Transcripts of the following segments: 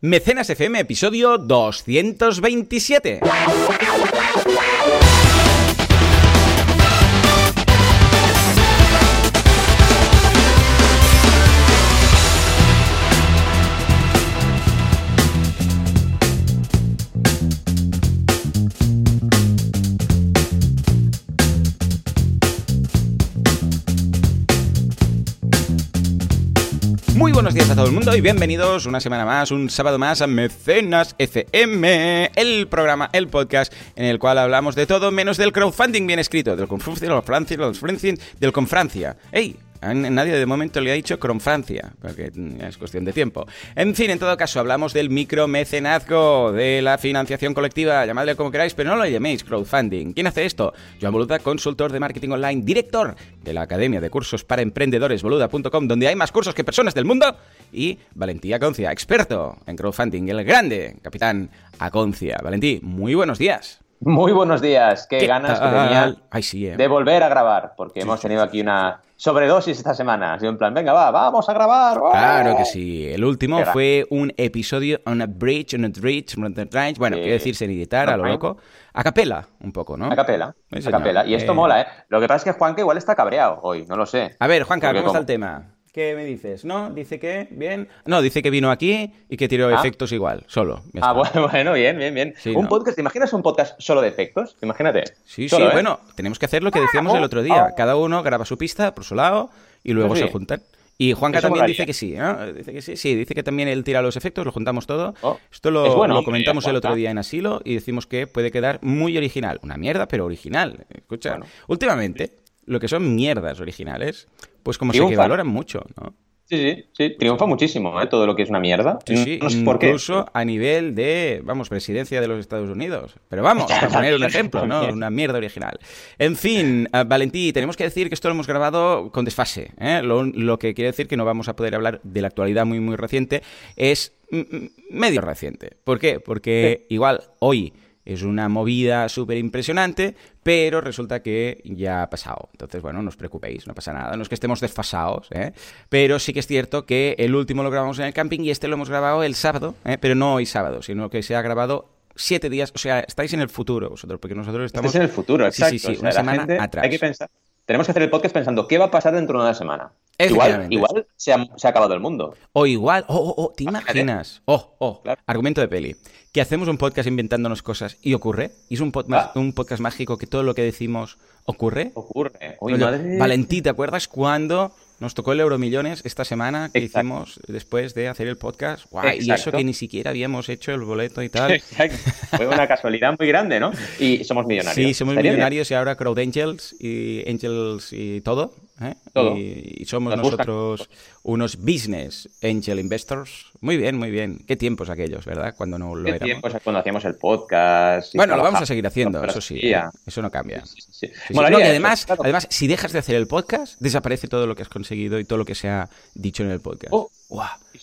Mecenas FM, episodio 227. Todo el mundo y bienvenidos una semana más, un sábado más a Mecenas FM, el programa, el podcast en el cual hablamos de todo menos del crowdfunding bien escrito, del confrancia, del del confrancia. ¡Ey! Nadie de momento le ha dicho Cronfrancia, porque es cuestión de tiempo. En fin, en todo caso, hablamos del micromecenazgo, de la financiación colectiva, llamadle como queráis, pero no lo llaméis crowdfunding. ¿Quién hace esto? Joan Boluda, consultor de marketing online, director de la Academia de Cursos para Emprendedores, boluda.com, donde hay más cursos que personas del mundo, y Valentí Aconcia, experto en crowdfunding, el grande capitán Aconcia. Valentí, muy buenos días. Muy buenos días, qué, ganas que tenía eh. de volver a grabar, porque hemos tenido aquí una sobredosis esta semana. Ha sido en plan, venga, va, vamos a grabar. Claro que sí. El último fue un episodio on a bridge, on a bridge, on a bridge. Bueno, quiere decir sin editar, a lo loco. A capela, un poco, ¿no? A capela. a capela. Y esto eh, mola, ¿eh? Lo que pasa es que Juanca igual está cabreado hoy, no lo sé. A ver, Juanca, ¿cómo está el tema? ¿Qué me dices? ¿No? ¿Dice que? ¿Bien? No, dice que vino aquí y que tiró ah. efectos igual, solo. Ah, bueno, bien, bien, bien. un podcast, ¿te imaginas un podcast solo de efectos? Imagínate. Sí, sí, ¿eh? bueno, tenemos que hacer lo que decíamos el otro día. Cada uno graba su pista por su lado y luego se juntan. Y Juanca también dice que sí, ¿no? Dice que sí, sí, dice que también él tira los efectos, lo juntamos todo. Oh. Esto lo, comentamos el otro día en Asilo y decimos que puede quedar muy original. Una mierda, pero original. Escucha, últimamente lo que son mierdas originales, pues como se que valoran mucho, ¿no? Sí, sí, sí, triunfa muchísimo, ¿eh? Todo lo que es una mierda. Sí, sí, incluso a nivel de, vamos, presidencia de los Estados Unidos. Pero vamos, para poner un ejemplo, ¿no? Una mierda original. En fin, uh, Valentí, tenemos que decir que esto lo hemos grabado con desfase. ¿eh? Lo, lo, que quiere decir que no vamos a poder hablar de la actualidad muy, muy reciente. Es medio reciente. ¿Por qué? Porque igual hoy es una movida súper impresionante, pero resulta que ya ha pasado. Entonces, bueno, no os preocupéis, no pasa nada. No es que estemos desfasados, ¿eh? pero sí que es cierto que el último lo grabamos en el camping y este lo hemos grabado el sábado, ¿eh? pero no hoy sábado, sino que se ha grabado siete días, o sea, estáis en el futuro vosotros, porque nosotros estamos... En el futuro, exacto. Sí, sí, sí, una semana atrás. Hay que pensar, tenemos que hacer el podcast pensando qué va a pasar dentro de una semana. Igual, igual se, ha, acabado el mundo. O igual, oh, oh, oh ¿te imaginas? Oh, oh, argumento de peli. Que hacemos un podcast inventándonos cosas y ocurre. Y es un, ah. un podcast mágico que todo lo que decimos ocurre. Ocurre. Valentí, ¿te acuerdas cuando nos tocó el Euromillones esta semana que hicimos después de hacer el podcast. y eso que ni siquiera habíamos hecho el boleto y tal. Fue una casualidad muy grande, ¿no? Y somos millonarios. Sí, somos millonarios y ahora Crowd Angels y Angels y todo. ¿eh? Y, somos nosotros unos business angel investors. Muy bien, muy bien. Qué tiempos aquellos, ¿verdad? Cuando no lo ¿Qué tiempos cuando hacíamos el podcast. Bueno, lo vamos a seguir haciendo, eso sí. ¿eh? Eso no cambia. además, además, si dejas de hacer el podcast, desaparece todo lo que has conseguido y todo lo que se ha dicho en el podcast. Oh.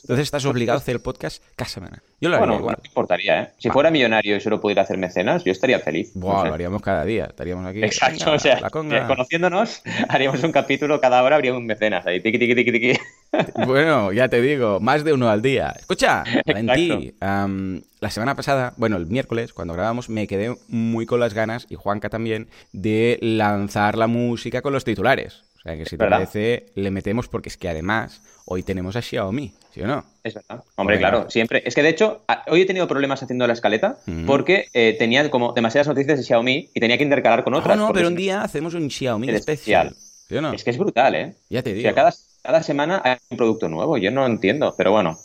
Entonces estás obligado a hacer el podcast cada semana. Yo lo haría bueno, igual. No me importaría, ¿eh? Si fuera millonario y solo pudiera hacer mecenas, yo estaría feliz. Buah, lo haríamos cada día. Estaríamos aquí. Exacto, o sea, conociéndonos, haríamos un capítulo, cada hora habría un mecenas ahí. Tiki, tiki, tiki, tiki. Bueno, ya te digo, más de uno al día. Escucha, Valentí, la semana pasada, bueno, el miércoles, cuando grabamos, me quedé muy con las ganas, y Juanca también, de lanzar la música con los titulares. O sea que si te parece, le metemos porque es que además hoy tenemos a Xiaomi, ¿sí o no? Es verdad. Hombre, claro, siempre. Es que de hecho, hoy he tenido problemas haciendo la escaleta porque eh, tenía como demasiadas noticias de Xiaomi y tenía que intercalar con otras. No, no, pero un día hacemos un Xiaomi especial. ¿Sí o no? Es que es brutal, ¿eh? Ya te digo. O cada, cada semana hay un producto nuevo. Yo no entiendo, pero bueno.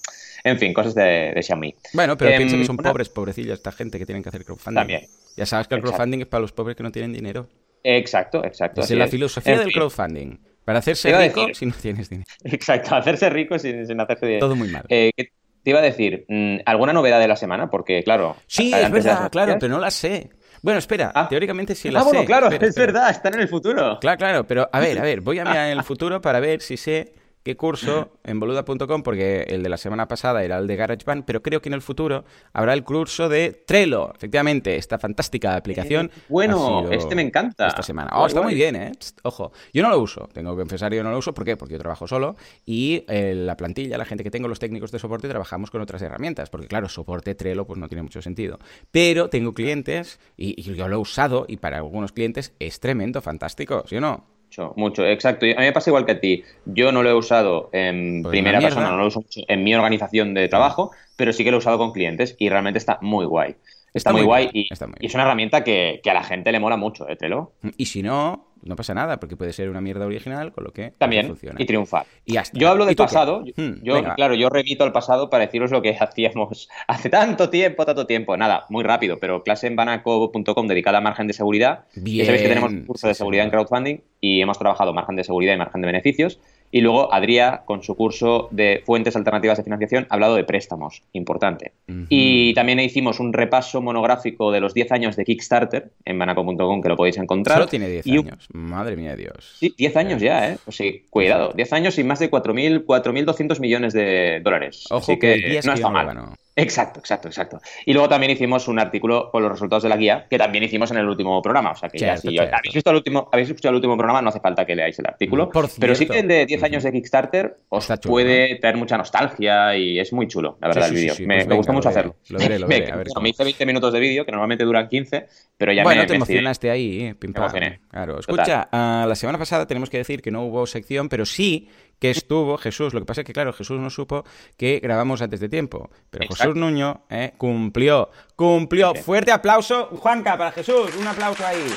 En fin, cosas de, Xiaomi. Bueno, pero piensa que em, son pobres, pobrecillos, esta gente que tienen que hacer crowdfunding. También. Ya sabes que el crowdfunding es para los pobres que no tienen dinero. Exacto, exacto. es la filosofía del crowdfunding. Para hacerse rico si no tienes dinero. Exacto, hacerse rico sin, sin hacerse dinero. Todo muy mal. Eh, te iba a decir, mm, ¿alguna novedad de la semana? Porque, claro. Sí, es verdad, claro, pero no la sé. Bueno, espera, ah. teóricamente sí la ah, sé. Ah, bueno, claro, es verdad, están en el futuro. Claro, claro, pero a ver, a ver, voy a mirar en el futuro para ver si sé qué curso en boluda.com, porque el de la semana pasada era el de GarageBand, pero creo que en el futuro habrá el curso de Trello. Efectivamente, esta fantástica aplicación. Eh, bueno, este me encanta. Esta semana. Oh, está muy bien, ¿eh? ojo, yo no lo uso, tengo que confesar, yo no lo uso. ¿Por qué? Porque yo trabajo solo y eh, la plantilla, la gente que tengo, los técnicos de soporte, trabajamos con otras herramientas, porque claro, soporte Trello pues no tiene mucho sentido. Pero tengo clientes y, y yo lo he usado y para algunos clientes es tremendo, fantástico, ¿sí o no? Mucho, mucho, exacto. a mí me pasa igual que a ti. Yo no lo he usado en pues primera persona, no lo uso mucho en mi organización de trabajo, pero sí que lo he usado con clientes y realmente está muy guay. Está, muy, guay y, es una herramienta que, a la gente le mola mucho, ¿eh, Trello? Y si no, no pasa nada, porque puede ser una mierda original, con lo que también funciona. y triunfar. Y Yo hablo del pasado, hmm, yo, claro, yo remito al pasado para deciros lo que hacíamos hace tanto tiempo, tanto tiempo. Nada, muy rápido, pero clase en banaco.com dedicada a margen de seguridad. Bien. sabéis que tenemos un curso de seguridad en crowdfunding y hemos trabajado margen de seguridad y margen de beneficios. Y luego Adrià, con su curso de fuentes alternativas de financiación, ha hablado de préstamos, importante. Y también hicimos un repaso monográfico de los 10 años de Kickstarter en banaco.com, que lo podéis encontrar. Solo tiene 10 años, madre mía Dios. Sí, 10 años ya, ¿eh? Pues sí, cuidado, 10 años y más de 4.200 millones de dólares. Ojo Así que, no está mal. Exacto, exacto, exacto. Y luego también hicimos un artículo con los resultados de la guía, que también hicimos en el último programa. O sea que ya si habéis visto el último, habéis escuchado el último programa, no hace falta que leáis el artículo. pero sí que el de 10 años de Kickstarter os puede tener mucha nostalgia y es muy chulo, la verdad, el vídeo. me, pues gustó mucho hacerlo. Lo veré, lo veré. me, hice 20 minutos de vídeo, que normalmente duran 15, pero ya bueno, me, te emocionaste ahí, eh, pim, Claro, escucha, uh, la semana pasada tenemos que decir que no hubo sección, pero sí que estuvo Jesús. Lo que pasa es que, claro, Jesús no supo que grabamos antes de tiempo. Pero Jesús Nuño eh, cumplió, cumplió. Fuerte aplauso, Juanca, para Jesús. Un aplauso ahí.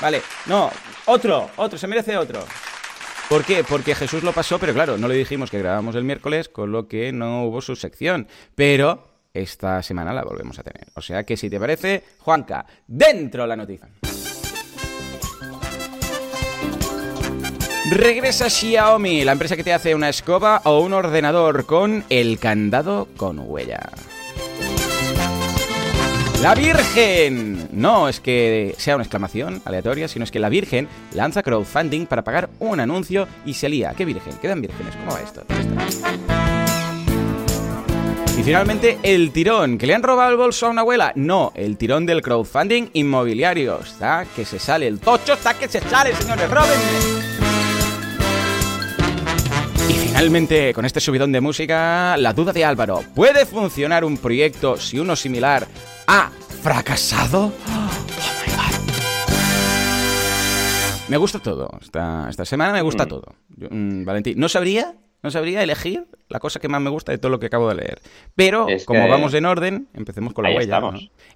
Vale, no, otro, otro, se merece otro. ¿Por qué? Porque Jesús lo pasó, pero claro, no le dijimos que grabamos el miércoles, con lo que no hubo su sección. Pero esta semana la volvemos a tener. O sea que si te parece, Juanca, dentro la noticia. Regresa Xiaomi, la empresa que te hace una escoba o un ordenador con el candado con huella. La Virgen. No es que sea una exclamación aleatoria, sino es que la Virgen lanza crowdfunding para pagar un anuncio y se lía. ¿Qué Virgen? ¿Quedan vírgenes? ¿Cómo va esto? Y finalmente, el tirón. ¿Que le han robado el bolso a una abuela? No, el tirón del crowdfunding inmobiliario. Está que se sale el tocho, está que se sale, señores, róbenme. Finalmente, con este subidón de música, la duda de Álvaro. ¿Puede funcionar un proyecto si uno similar ha fracasado? Oh my God. Me gusta todo. Esta, esta semana me gusta mm. todo. Mm, Valentín, no sabría no sabría elegir la cosa que más me gusta de todo lo que acabo de leer. Pero, como vamos en orden, empecemos con la huella.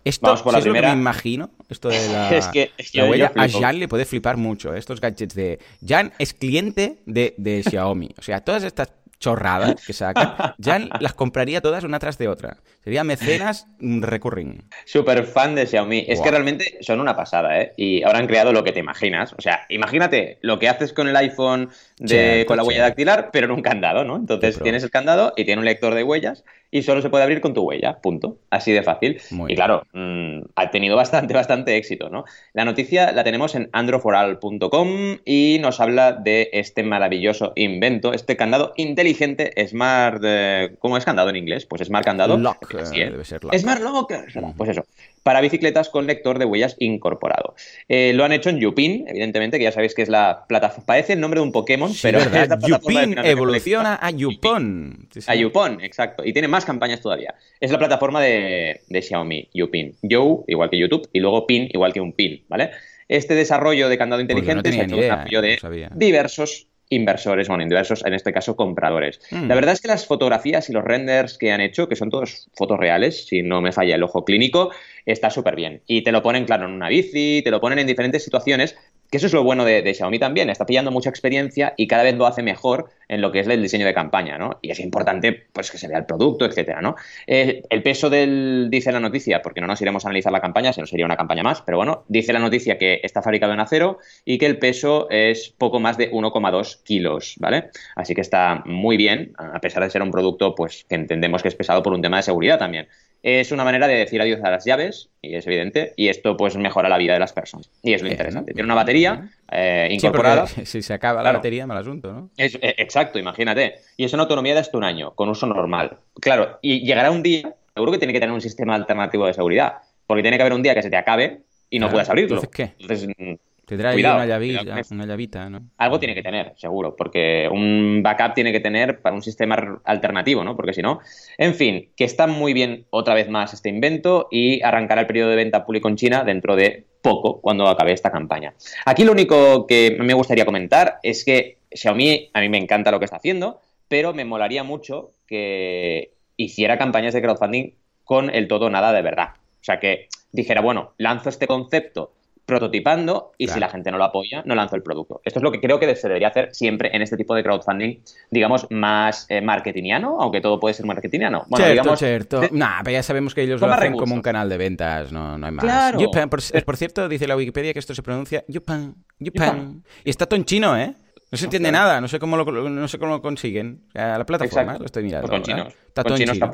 Esto vamos por la es primera. lo que me imagino. Esto de la, huella. A Jan le puede flipar mucho. ¿eh? Estos gadgets de. Jan es cliente de, de Xiaomi. O sea, todas estas chorradas que sacan, ya las compraría todas una tras de otra. Sería mecenas recurring. Súper fan de Xiaomi. Es que realmente son una pasada, ¿eh? Y ahora han creado lo que te imaginas. O sea, imagínate lo que haces con el iPhone de, con la huella dactilar, pero en un candado, ¿no? Entonces tienes el candado y tiene un lector de huellas y solo se puede abrir con tu huella, punto. Así de fácil. y claro, mm, ha tenido bastante, bastante éxito, ¿no? La noticia la tenemos en androforal.com y nos habla de este maravilloso invento, este candado inteligente, Smart... Eh, ¿Cómo es candado en inglés? Pues Smart Candado. Lock, ¿eh? debe ser lock. Smart Locker. Pues eso para bicicletas con lector de huellas incorporado. Eh, lo han hecho en Yupin, evidentemente, que ya sabéis que es la plataforma. Parece el nombre de un Pokémon, pero es la Yupin evoluciona a Yupon. A Yupon, exacto. Y tiene más campañas todavía. Es la plataforma de, Xiaomi, Yupin. Yo, igual que YouTube, y luego Pin, igual que un Pin, ¿vale? Este desarrollo de candado inteligente se ha hecho desarrollo de diversos inversores, bueno, inversos, en este caso compradores. Hmm. La verdad es que las fotografías y los renders que han hecho, que son todos fotos reales, si no me falla el ojo clínico, está súper bien. Y te lo ponen, claro, en una bici, te lo ponen en diferentes situaciones que eso es lo bueno de, Xiaomi también, está pillando mucha experiencia y cada vez lo hace mejor en lo que es el diseño de campaña, ¿no? Y es importante, pues, que se vea el producto, etcétera, ¿no? Eh, el peso del, dice la noticia, porque no nos iremos a analizar la campaña, si no sería una campaña más, pero bueno, dice la noticia que está fabricado en acero y que el peso es poco más de 1,2 kilos, ¿vale? Así que está muy bien, a pesar de ser un producto, pues, que entendemos que es pesado por un tema de seguridad también. Es una manera de decir adiós a las llaves, y es evidente, y esto pues mejora la vida de las personas. Y es lo interesante. Tiene una batería eh, incorporada. si se acaba la batería, mal asunto, ¿no? Es, eh, exacto, imagínate. Y es una autonomía de hasta un año, con uso normal. Claro, y llegará un día, seguro que tiene que tener un sistema alternativo de seguridad, porque tiene que haber un día que se te acabe y no puedas abrirlo. Entonces, ¿qué? Entonces, Tendrá una, llavita, una llavita, ¿no? Algo tiene que tener, seguro, porque un backup tiene que tener para un sistema alternativo, ¿no? Porque si no. En fin, que está muy bien otra vez más este invento y arrancará el periodo de venta público en China dentro de poco, cuando acabe esta campaña. Aquí lo único que me gustaría comentar es que Xiaomi, a mí me encanta lo que está haciendo, pero me molaría mucho que hiciera campañas de crowdfunding con el todo nada de verdad. O sea, que dijera, bueno, lanzo este concepto prototipando y si la gente no lo apoya, no lanzo el producto. Esto es lo que creo que se debería hacer siempre en este tipo de crowdfunding, digamos, más eh, marketingiano, aunque todo puede ser marketingiano. Bueno, cierto, cierto. Nah, pero ya sabemos que ellos lo hacen como un canal de ventas, no, no hay más. Claro. por, cierto, dice la Wikipedia que esto se pronuncia Yupan, Yupan. Y está todo en chino, ¿eh? No se entiende nada, no sé cómo lo, no sé cómo lo consiguen. la plataforma, lo estoy mirando. Pues con chino. Está todo en chino.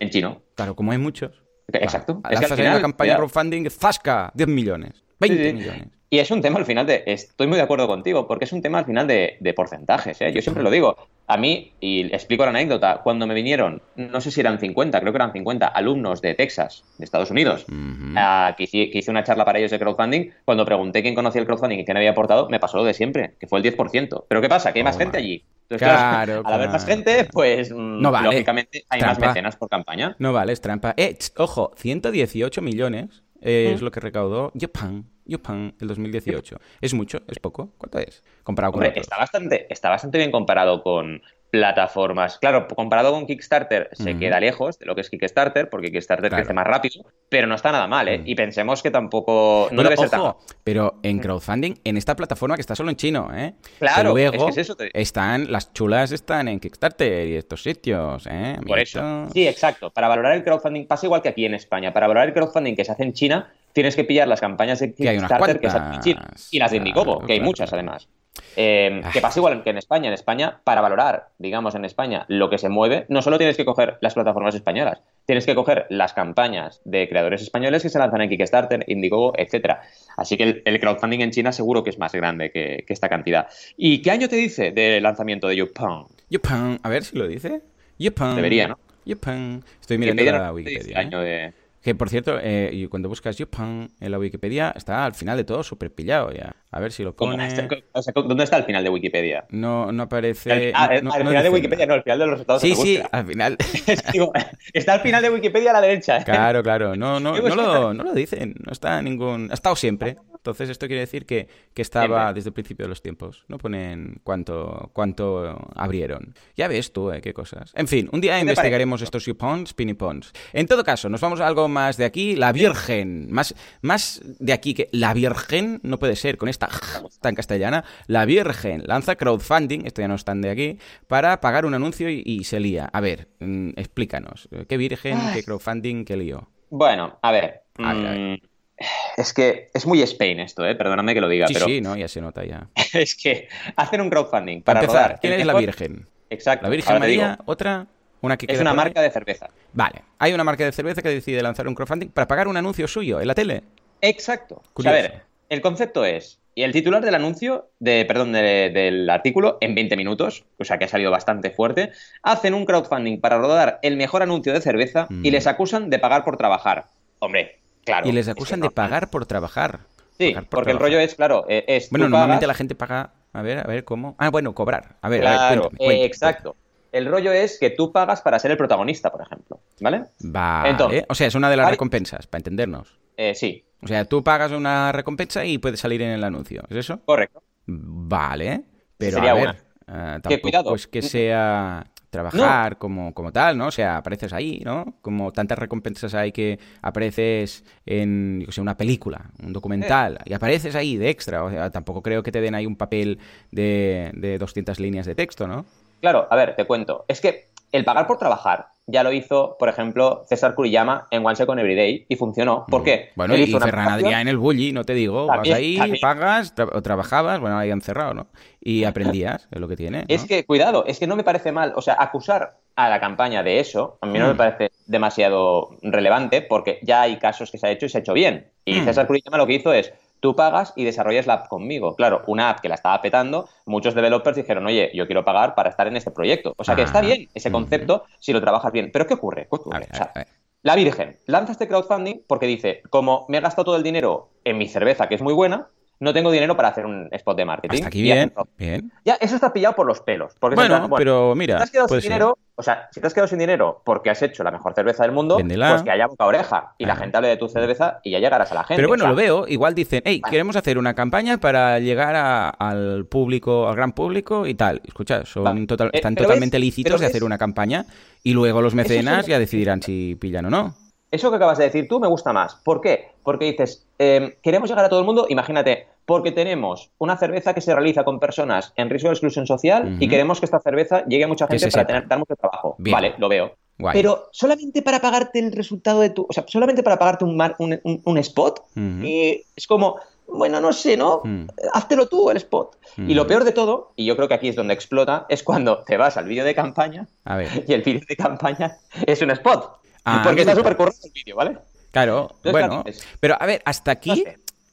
en chino. Claro, como hay muchos. Exacto. es que al la campaña de crowdfunding, ¡zasca! 10 millones. 20 millones. Y es un tema al final de. Estoy muy de acuerdo contigo, porque es un tema al final de, porcentajes. ¿eh? Yo siempre lo digo. A mí, y explico la anécdota, cuando me vinieron, no sé si eran 50, creo que eran 50 alumnos de Texas, de Estados Unidos, que, hice, una charla para ellos de crowdfunding, cuando pregunté quién conocía el crowdfunding y quién había aportado, me pasó lo de siempre, que fue el 10%. Pero ¿qué pasa? Que hay más gente allí. Entonces, claro, al haber más gente, pues mm, no vale. lógicamente hay más mecenas por campaña. No vale, es trampa. Eh, ojo, 118 millones es lo que recaudó Japan Yupan el 2018. ¿Es mucho? ¿Es poco? ¿Cuánto es? Comparado con está bastante, está bastante bien comparado con plataformas. Claro, comparado con Kickstarter se queda lejos de lo que es Kickstarter, porque Kickstarter crece más rápido, pero no está nada mal, ¿eh? Y pensemos que tampoco... No debe ser tan... Pero en crowdfunding, en esta plataforma que está solo en chino, ¿eh? Claro, luego es eso están, las chulas están en Kickstarter y estos sitios, ¿eh? Por eso. Sí, exacto. Para valorar el crowdfunding, pasa igual que aquí en España. Para valorar el crowdfunding que se hace en China, tienes que pillar las campañas de Kickstarter que, se hacen en China y las de Indiegogo, que hay muchas además. Eh, que pasa igual que en España. En España, para valorar, digamos, en España lo que se mueve, no solo tienes que coger las plataformas españolas, tienes que coger las campañas de creadores españoles que se lanzan en Kickstarter, Indiegogo, etcétera. Así que el, crowdfunding en China seguro que es más grande que, esta cantidad. ¿Y qué año te dice del lanzamiento de Yupan? Yupan, a ver si lo dice. Yupan. Debería, ¿no? Yupan. Estoy mirando la Wikipedia. Año ¿eh? de... Que por cierto, eh, cuando buscas Yupan en la Wikipedia, está al final de todo súper pillado ya. A ver si lo pone. ¿Dónde está el final de Wikipedia? No, no aparece. ah, al final de Wikipedia, no, al final de los resultados. Sí, sí, al final. está al final de Wikipedia a la derecha. Claro, claro. No, no, no, lo, no lo dicen. No está ningún. Ha estado siempre. Entonces, esto quiere decir que, que estaba desde el principio de los tiempos. No ponen cuánto, cuánto abrieron. Ya ves tú, ¿eh? Qué cosas. En fin, un día investigaremos estos Spinny Pinipons. En todo caso, nos vamos a algo más de aquí. La Virgen. Más, más de aquí que la Virgen no puede ser con esta tan castellana. La Virgen lanza crowdfunding, esto ya no están de aquí, para pagar un anuncio y, se lía. A ver, mm, explícanos. ¿Qué Virgen, qué crowdfunding, qué lío? Bueno, a ver. Mm, es que es muy Spain esto, ¿eh? Perdóname que lo diga, sí, pero... Sí, no, ya se nota ya. es que hacen un crowdfunding para, empezar, ¿Quién es la Virgen? Exacto. La Virgen María, otra... Una que es una marca de cerveza. Vale. Hay una marca de cerveza que decide lanzar un crowdfunding para pagar un anuncio suyo en la tele. Exacto. a ver, el concepto es, y el titular del anuncio, de, perdón, del artículo, en 20 minutos, o sea que ha salido bastante fuerte, hacen un crowdfunding para rodar el mejor anuncio de cerveza y mm. les acusan de pagar por trabajar. Hombre, y les acusan de pagar por trabajar. Sí, porque el rollo es, claro, eh, es... Bueno, normalmente la gente paga... A ver, a ver, ¿cómo? Ah, bueno, cobrar. A ver, claro, exacto. El rollo es que tú pagas para ser el protagonista, por ejemplo, ¿vale? Vale. o sea, es una de las recompensas, para entendernos. Eh, sí. O sea, tú pagas una recompensa y puedes salir en el anuncio, ¿es eso? Correcto. Vale, pero a ver, uh, tampoco cuidado. es que sea trabajar como, como tal, ¿no? O sea, apareces ahí, ¿no? Como tantas recompensas hay que apareces en, yo sé, una película, un documental, y apareces ahí de extra. O sea, tampoco creo que te den ahí un papel de, de 200 líneas de texto, ¿no? Claro, a ver, te cuento. Es que el pagar por trabajar ya lo hizo, por ejemplo, César Kuriyama en One Second Everyday y funcionó. ¿Por qué? Bueno, y Ferran Adrià en el Bully, no te digo. vas ahí, pagas, o trabajabas, bueno, ahí han cerrado, ¿no? Y aprendías, es lo que tiene. Es que, cuidado, es que no me parece mal. O sea, acusar a la campaña de eso, a mí no me mm. parece demasiado relevante porque ya hay casos que se ha hecho y se ha hecho bien. Y mm. César Curitiba lo que hizo es, tú pagas y desarrollas la app conmigo. Claro, una app que la estaba petando, muchos developers dijeron, oye, yo quiero pagar para estar en este proyecto. O sea que está ah. bien ese concepto si lo trabajas bien. Pero ¿qué ocurre? La Virgen lanza este crowdfunding porque dice, como me he gastado todo el dinero en mi cerveza, que es muy buena, no tengo dinero para hacer un spot de marketing. aquí bien, bien. Ya, eso está pillado por los pelos. Porque bueno, pero mira. Si te has quedado sin dinero, o sea, si te has quedado sin dinero porque has hecho la mejor cerveza del mundo, pues que haya boca oreja y la gente hable de tu cerveza y ya llegarás a la gente. Pero bueno, lo veo. Igual dicen, hey, queremos hacer una campaña para llegar al público, al gran público y tal. Escucha, son total, eh, están totalmente lícitos de hacer una campaña y luego los mecenas ya decidirán si pillan o no eso que acabas de decir tú me gusta más. ¿Por qué? Porque dices, em, queremos llegar a todo el mundo, imagínate, porque tenemos una cerveza que se realiza con personas en riesgo de exclusión social y queremos que esta cerveza llegue a mucha gente para tener, dar mucho trabajo. Vale, lo veo. Pero solamente para pagarte el resultado de tu. O sea, solamente para pagarte un, un, spot. y es como, bueno, no sé, ¿no? Mm. Háztelo tú el spot. Y lo peor de todo, y yo creo que aquí es donde explota, es cuando te vas al vídeo de campaña y el vídeo de campaña es un spot. Ah, porque está súper corto el vídeo, ¿vale? Claro, bueno. Pero a ver, hasta aquí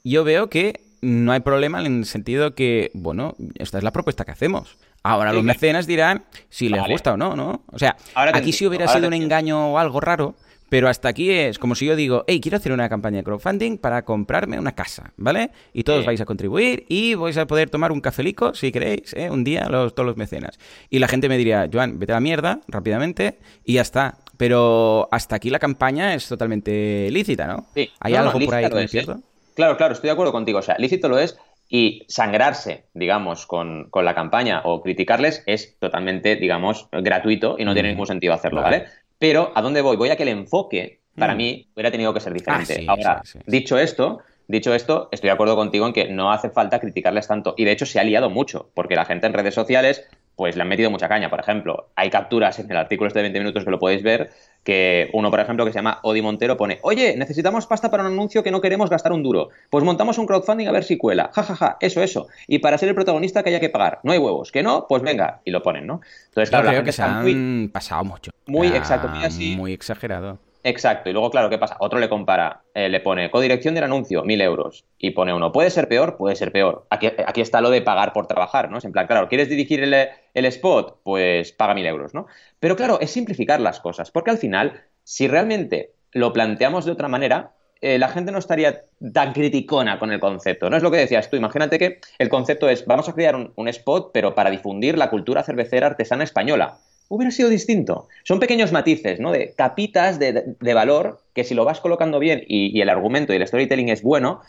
yo veo que no hay problema en el sentido que, bueno, esta es la propuesta que hacemos. Ahora los mecenas dirán si les gusta o no, ¿no? O sea, aquí si hubiera sido un engaño o algo raro, pero hasta aquí es como si yo digo, hey, quiero hacer una campaña de crowdfunding para comprarme una casa, ¿vale? Y todos vais a contribuir y vais a poder tomar un cafelico, si queréis, ¿eh? un día, los, todos los mecenas. Y la gente me diría, Joan, vete a la mierda rápidamente y ya está. Pero hasta aquí la campaña es totalmente lícita, ¿no? Sí. ¿Hay algo por ahí que es, cierto? Claro, claro, estoy de acuerdo contigo. O sea, lícito lo es y sangrarse, digamos, con, la campaña o criticarles es totalmente, digamos, gratuito y no tiene ningún sentido hacerlo, ¿vale? Pero ¿a dónde voy? Voy a que el enfoque, para mm. mí, hubiera tenido que ser diferente. Ah, Ahora, dicho esto, Dicho esto, estoy de acuerdo contigo en que no hace falta criticarles tanto. Y de hecho se ha liado mucho, porque la gente en redes sociales pues le han metido mucha caña. Por ejemplo, hay capturas en el artículo este de 20 minutos que lo podéis ver, que uno, por ejemplo, que se llama Odi Montero pone, oye, necesitamos pasta para un anuncio que no queremos gastar un duro. Pues montamos un crowdfunding a ver si cuela. Ja, ja, ja, eso, eso. Y para ser el protagonista que haya que pagar. No hay huevos. Que no, pues venga. Y lo ponen, ¿no? Entonces, claro, creo que se han pasado mucho. Muy exacto, muy así. Muy exagerado. Exacto, y luego, claro, ¿qué pasa? Otro le compara, eh, le pone codirección del anuncio, mil euros, y pone uno, ¿puede ser peor? Puede ser peor. Aquí, aquí está lo de pagar por trabajar, ¿no? Es en plan, claro, ¿quieres dirigir el, el spot? Pues paga mil euros, ¿no? Pero claro, es simplificar las cosas, porque al final, si realmente lo planteamos de otra manera, eh, la gente no estaría tan criticona con el concepto. No es lo que decías tú. Imagínate que el concepto es, vamos a crear un spot, pero para difundir la cultura cervecera artesana española hubiera sido distinto. Son pequeños matices, ¿no? De capitas de, valor que si lo vas colocando bien y, el argumento y el storytelling es bueno,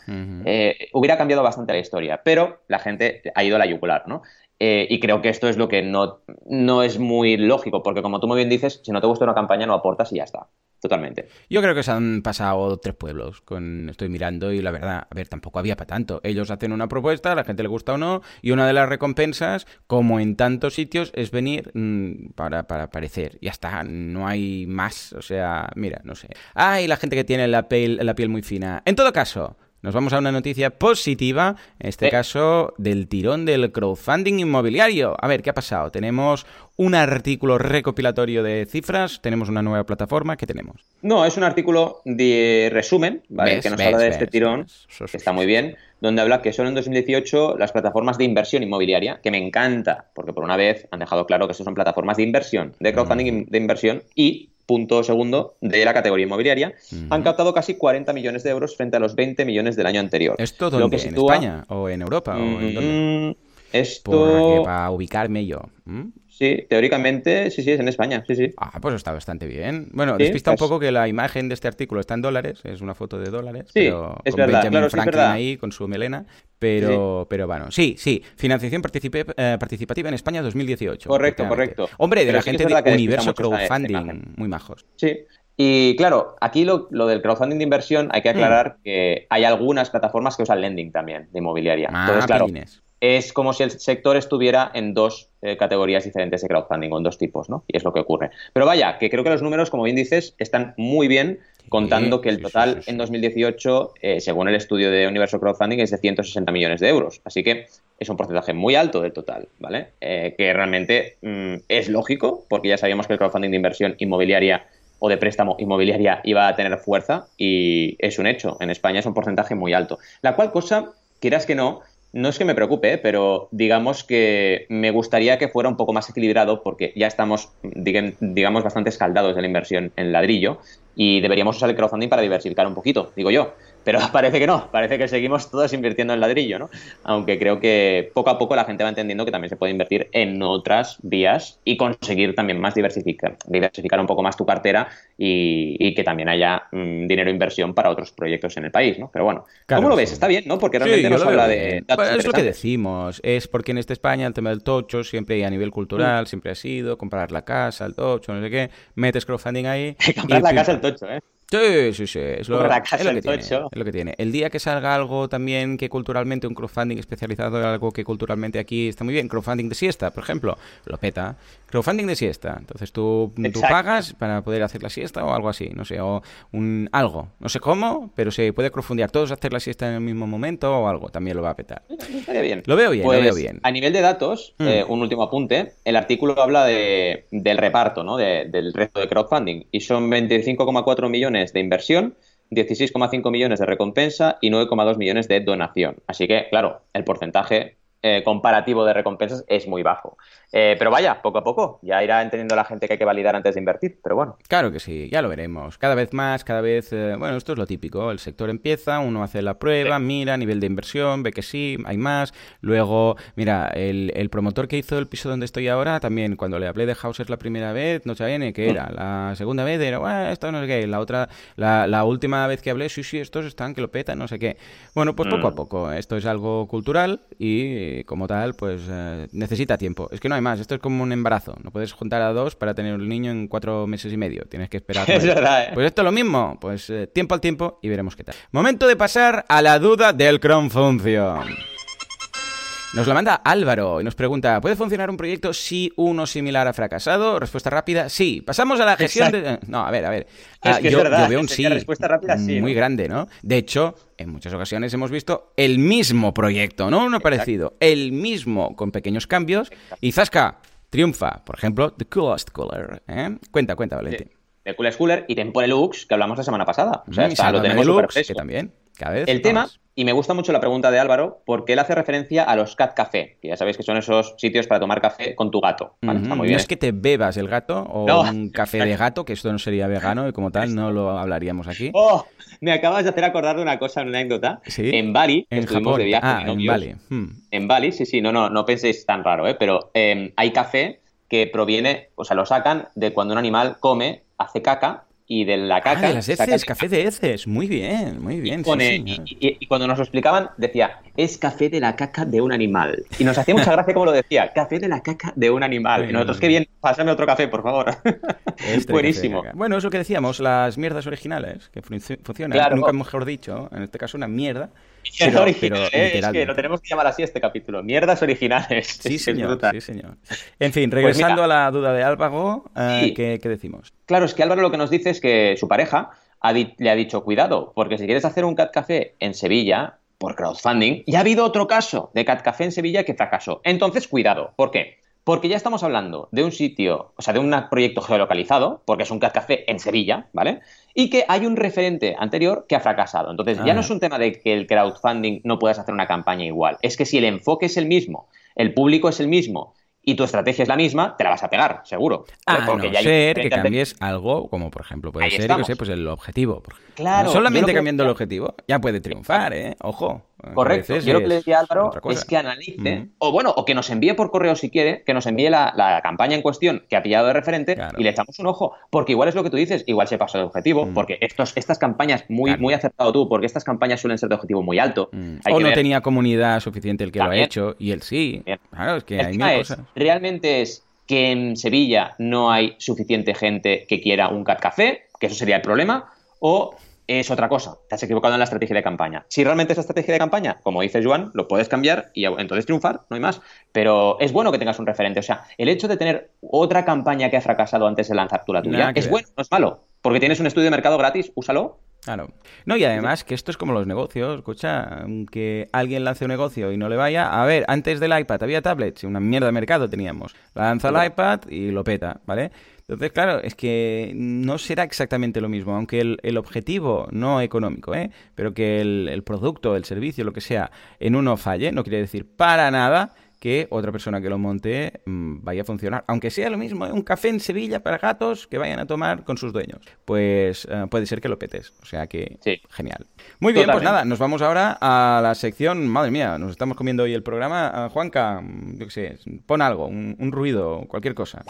eh, hubiera cambiado bastante la historia. Pero la gente ha ido a la yugular, ¿no? Eh, y creo que esto es lo que no, no es muy lógico, porque como tú muy bien dices, si no te gusta una campaña no aportas y ya está. Totalmente. Yo creo que se han pasado tres pueblos. Con, estoy mirando y la verdad, a ver, tampoco había para tanto. Ellos hacen una propuesta, a la gente le gusta o no, y una de las recompensas, como en tantos sitios, es venir mm, para, para aparecer. Ya está, no hay más. O sea, mira, no sé. Ah, la gente que tiene la piel, la piel muy fina. En todo caso, nos vamos a una noticia positiva, en este caso del tirón del crowdfunding inmobiliario. A ver, ¿qué ha pasado? Tenemos un artículo recopilatorio de cifras, tenemos una nueva plataforma, ¿qué tenemos? No, es un artículo de resumen, ¿vale? que nos habla de este tirón, que está muy bien, donde habla que son en 2018 las plataformas de inversión inmobiliaria, que me encanta, porque por una vez han dejado claro que esas son plataformas de inversión, de crowdfunding mm. de inversión y punto segundo de la categoría inmobiliaria, han captado casi 40 millones de euros frente a los 20 millones del año anterior. ¿Esto dónde? ¿En España o en Europa? o en dónde? Mm, esto... para ubicarme yo. Sí, teóricamente sí, sí, es en España, sí, sí. Ah, pues está bastante bien. Bueno, despista un poco que la imagen de este artículo está en dólares, es una foto de dólares, sí, pero es con verdad, Benjamin Franklin ahí, con su melena, pero, pero bueno, sí, sí, financiación eh, participativa en España 2018. Correcto, correcto. Hombre, de la gente de Universo Crowdfunding, muy majos. Sí, y claro, aquí lo, del crowdfunding de inversión hay que aclarar mm. que hay algunas plataformas que usan lending también de inmobiliaria. Ah, Entonces, claro, es como si el sector estuviera en dos eh, categorías diferentes de crowdfunding, o en dos tipos, ¿no? Y es lo que ocurre. Pero vaya, que creo que los números, como bien dices, están muy bien, contando que el total en 2018, eh, según el estudio de Universo Crowdfunding, es de 160 millones de euros. Así que es un porcentaje muy alto del total, ¿vale? Eh, que realmente mm, es lógico, porque ya sabíamos que el crowdfunding de inversión inmobiliaria o de préstamo inmobiliaria iba a tener fuerza y es un hecho. En España es un porcentaje muy alto. La cual cosa, quieras que no, no es que me preocupe, pero digamos que me gustaría que fuera un poco más equilibrado porque ya estamos, digamos, bastante escaldados de la inversión en ladrillo y deberíamos usar el crowdfunding para diversificar un poquito, digo yo. Pero parece que no, parece que seguimos todos invirtiendo en ladrillo, ¿no? Aunque creo que poco a poco la gente va entendiendo que también se puede invertir en otras vías y conseguir también más diversificar, diversificar un poco más tu cartera y, que también haya mm, dinero de inversión para otros proyectos en el país, ¿no? Pero bueno, ¿cómo lo ves? Está bien, ¿no? Porque realmente nos habla de... Pues es lo que decimos, es porque en esta España el tema del tocho siempre y a nivel cultural mm. siempre ha sido comprar la casa, el tocho, no sé qué, metes crowdfunding ahí... comprar la casa, el tocho, ¿eh? Sí, sí, sí. Es lo, que tiene, es lo que tiene. El día que salga algo también que culturalmente, un crowdfunding especializado en algo que culturalmente aquí está muy bien, crowdfunding de siesta, por ejemplo, lo peta. Crowdfunding de siesta. Entonces tú, tú pagas para poder hacer la siesta o algo así, no sé, o un algo. No sé cómo, pero se puede crowdfundear todos hacer la siesta en el mismo momento o algo, también lo va a petar. Estaría bien. Lo veo bien, lo veo pues, bien. A nivel de datos, mm. eh, un último apunte, el artículo habla de, del reparto, ¿no? del resto de crowdfunding y son 25,4 millones de inversión, 16,5 millones de recompensa y 9,2 millones de donación. Así que, claro, el porcentaje eh, comparativo de recompensas es muy bajo. Eh, pero vaya, poco a poco, ya irá entendiendo la gente que hay que validar antes de invertir, pero bueno. Claro que sí, ya lo veremos. Cada vez más, cada vez, eh, bueno, esto es lo típico, el sector empieza, uno hace la prueba, mira nivel de inversión, ve que sí, hay más, luego, mira, el, promotor que hizo el piso donde estoy ahora, también cuando le hablé de houses la primera vez, no sabía ni qué era, la segunda vez era, bueno, esto no sé qué, la otra, la, última vez que hablé, sí, sí, estos están que lo petan, no sé qué. Bueno, pues poco a mm. poco, esto es algo cultural y como tal, pues eh, necesita tiempo. Es que no hay más, esto es como un embarazo. No puedes juntar a dos para tener un niño en cuatro meses y medio. Tienes que esperar. es verdad, ¿eh? Pues esto es lo mismo. Pues eh, tiempo al tiempo y veremos qué tal. Momento de pasar a la duda del Function. Nos la manda Álvaro y nos pregunta, ¿puede funcionar un proyecto si uno similar ha fracasado? Respuesta rápida, sí. Pasamos a la gestión de... No, a ver, a ver. Ah, yo, veo un sí, respuesta rápida, sí muy grande, ¿no? De hecho, en muchas ocasiones hemos visto el mismo proyecto, no uno parecido, el mismo con pequeños cambios y Zasca triunfa. Por ejemplo, The Coolest Cooler. ¿eh? Cuenta, cuenta, Valentín. The Coolest Cooler y Tempore Lux, que hablamos la semana pasada. O sea, mm, lo tenemos Lux, que también, cada vez El tema y me gusta mucho la pregunta de Álvaro porque él hace referencia a los cat café, que ya sabéis que son esos sitios para tomar café con tu gato. No es que te bebas el gato o un café de gato, que esto no sería vegano y como tal no lo hablaríamos aquí. Oh, me acabas de hacer acordar de una cosa, una anécdota. En Bali, en Japón. de viaje ah, en Bali. Hmm. En Bali, sí, sí, no, no, no penséis tan raro, ¿eh? pero em, hay café que proviene, o sea, lo sacan de cuando un animal come, hace caca y de la caca. Ah, de las heces, café de heces. Muy bien, muy bien. Y, cuando nos lo explicaban, decía, es café de la caca de un animal. Y nos hacía mucha gracia como lo decía, café de la caca de un animal. y nosotros, qué bien, pásame otro café, por favor. Este Buenísimo. Bueno, es lo que decíamos, las mierdas originales, que funcionan. Nunca mejor dicho, en este caso una mierda pero, es que lo tenemos que llamar así este capítulo. Mierdas originales. Sí, señor. Sí, señor. En fin, pues regresando a la duda de Álvaro, eh, ¿qué, decimos? Claro, es que Álvaro lo que nos dice es que su pareja le ha dicho, cuidado, porque si quieres hacer un cat café en Sevilla, por crowdfunding, ya ha habido otro caso de cat café en Sevilla que fracasó. Entonces, cuidado. ¿Por qué? Porque ya estamos hablando de un sitio, o sea, de un proyecto geolocalizado, porque es un cat café en Sevilla, ¿vale? y que hay un referente anterior que ha fracasado. Entonces, ya no es un tema de que el crowdfunding no puedas hacer una campaña igual, es que si el enfoque es el mismo, el público es el mismo y tu estrategia es la misma, te la vas a pegar, seguro. A Porque no ser que cambies algo, como por ejemplo puede ser, yo sé, pues el objetivo. Claro. Solamente cambiando el objetivo ya puede triunfar, ¿eh? Ojo. Correcto. Yo lo que le decía a Álvaro es que analice, o bueno, o que nos envíe por correo si quiere, que nos envíe la, campaña en cuestión que ha pillado de referente y le echamos un ojo, porque igual es lo que tú dices, igual se pasó de objetivo, porque estos, estas campañas, muy, muy acertado tú, porque estas campañas suelen ser de objetivo muy alto. o no tenía comunidad suficiente el que lo ha hecho, y él sí. Claro, es que hay mil cosas. Realmente es que en Sevilla no hay suficiente gente que quiera un cat café, que eso sería el problema, o es otra cosa. Te has equivocado en la estrategia de campaña. Si realmente es la estrategia de campaña, como dice Joan, lo puedes cambiar y entonces triunfar, no hay más. Pero es bueno que tengas un referente. O sea, el hecho de tener otra campaña que ha fracasado antes de lanzar tú la tuya es bueno, no es malo. Porque tienes un estudio de mercado gratis, úsalo Claro. No, y además que esto es como los negocios. Escucha, que alguien lance un negocio y no le vaya. A ver, antes del iPad había tablets, una mierda de mercado teníamos. Lanza el iPad y lo peta, ¿vale? Entonces, claro, es que no será exactamente lo mismo, aunque el, objetivo no económico, ¿eh? pero que el, el, producto, el servicio, lo que sea, en uno falle, no quiere decir para nada que otra persona que lo monte mm, vaya a funcionar. Aunque sea lo mismo, ¿eh? un café en Sevilla para gatos que vayan a tomar con sus dueños. Pues eh, puede ser que lo petes. O sea que genial. Muy bien, pues nada, nos vamos ahora a la sección. Madre mía, nos estamos comiendo hoy el programa. Ah, Juanca, yo qué sé, pon algo, un ruido, cualquier cosa.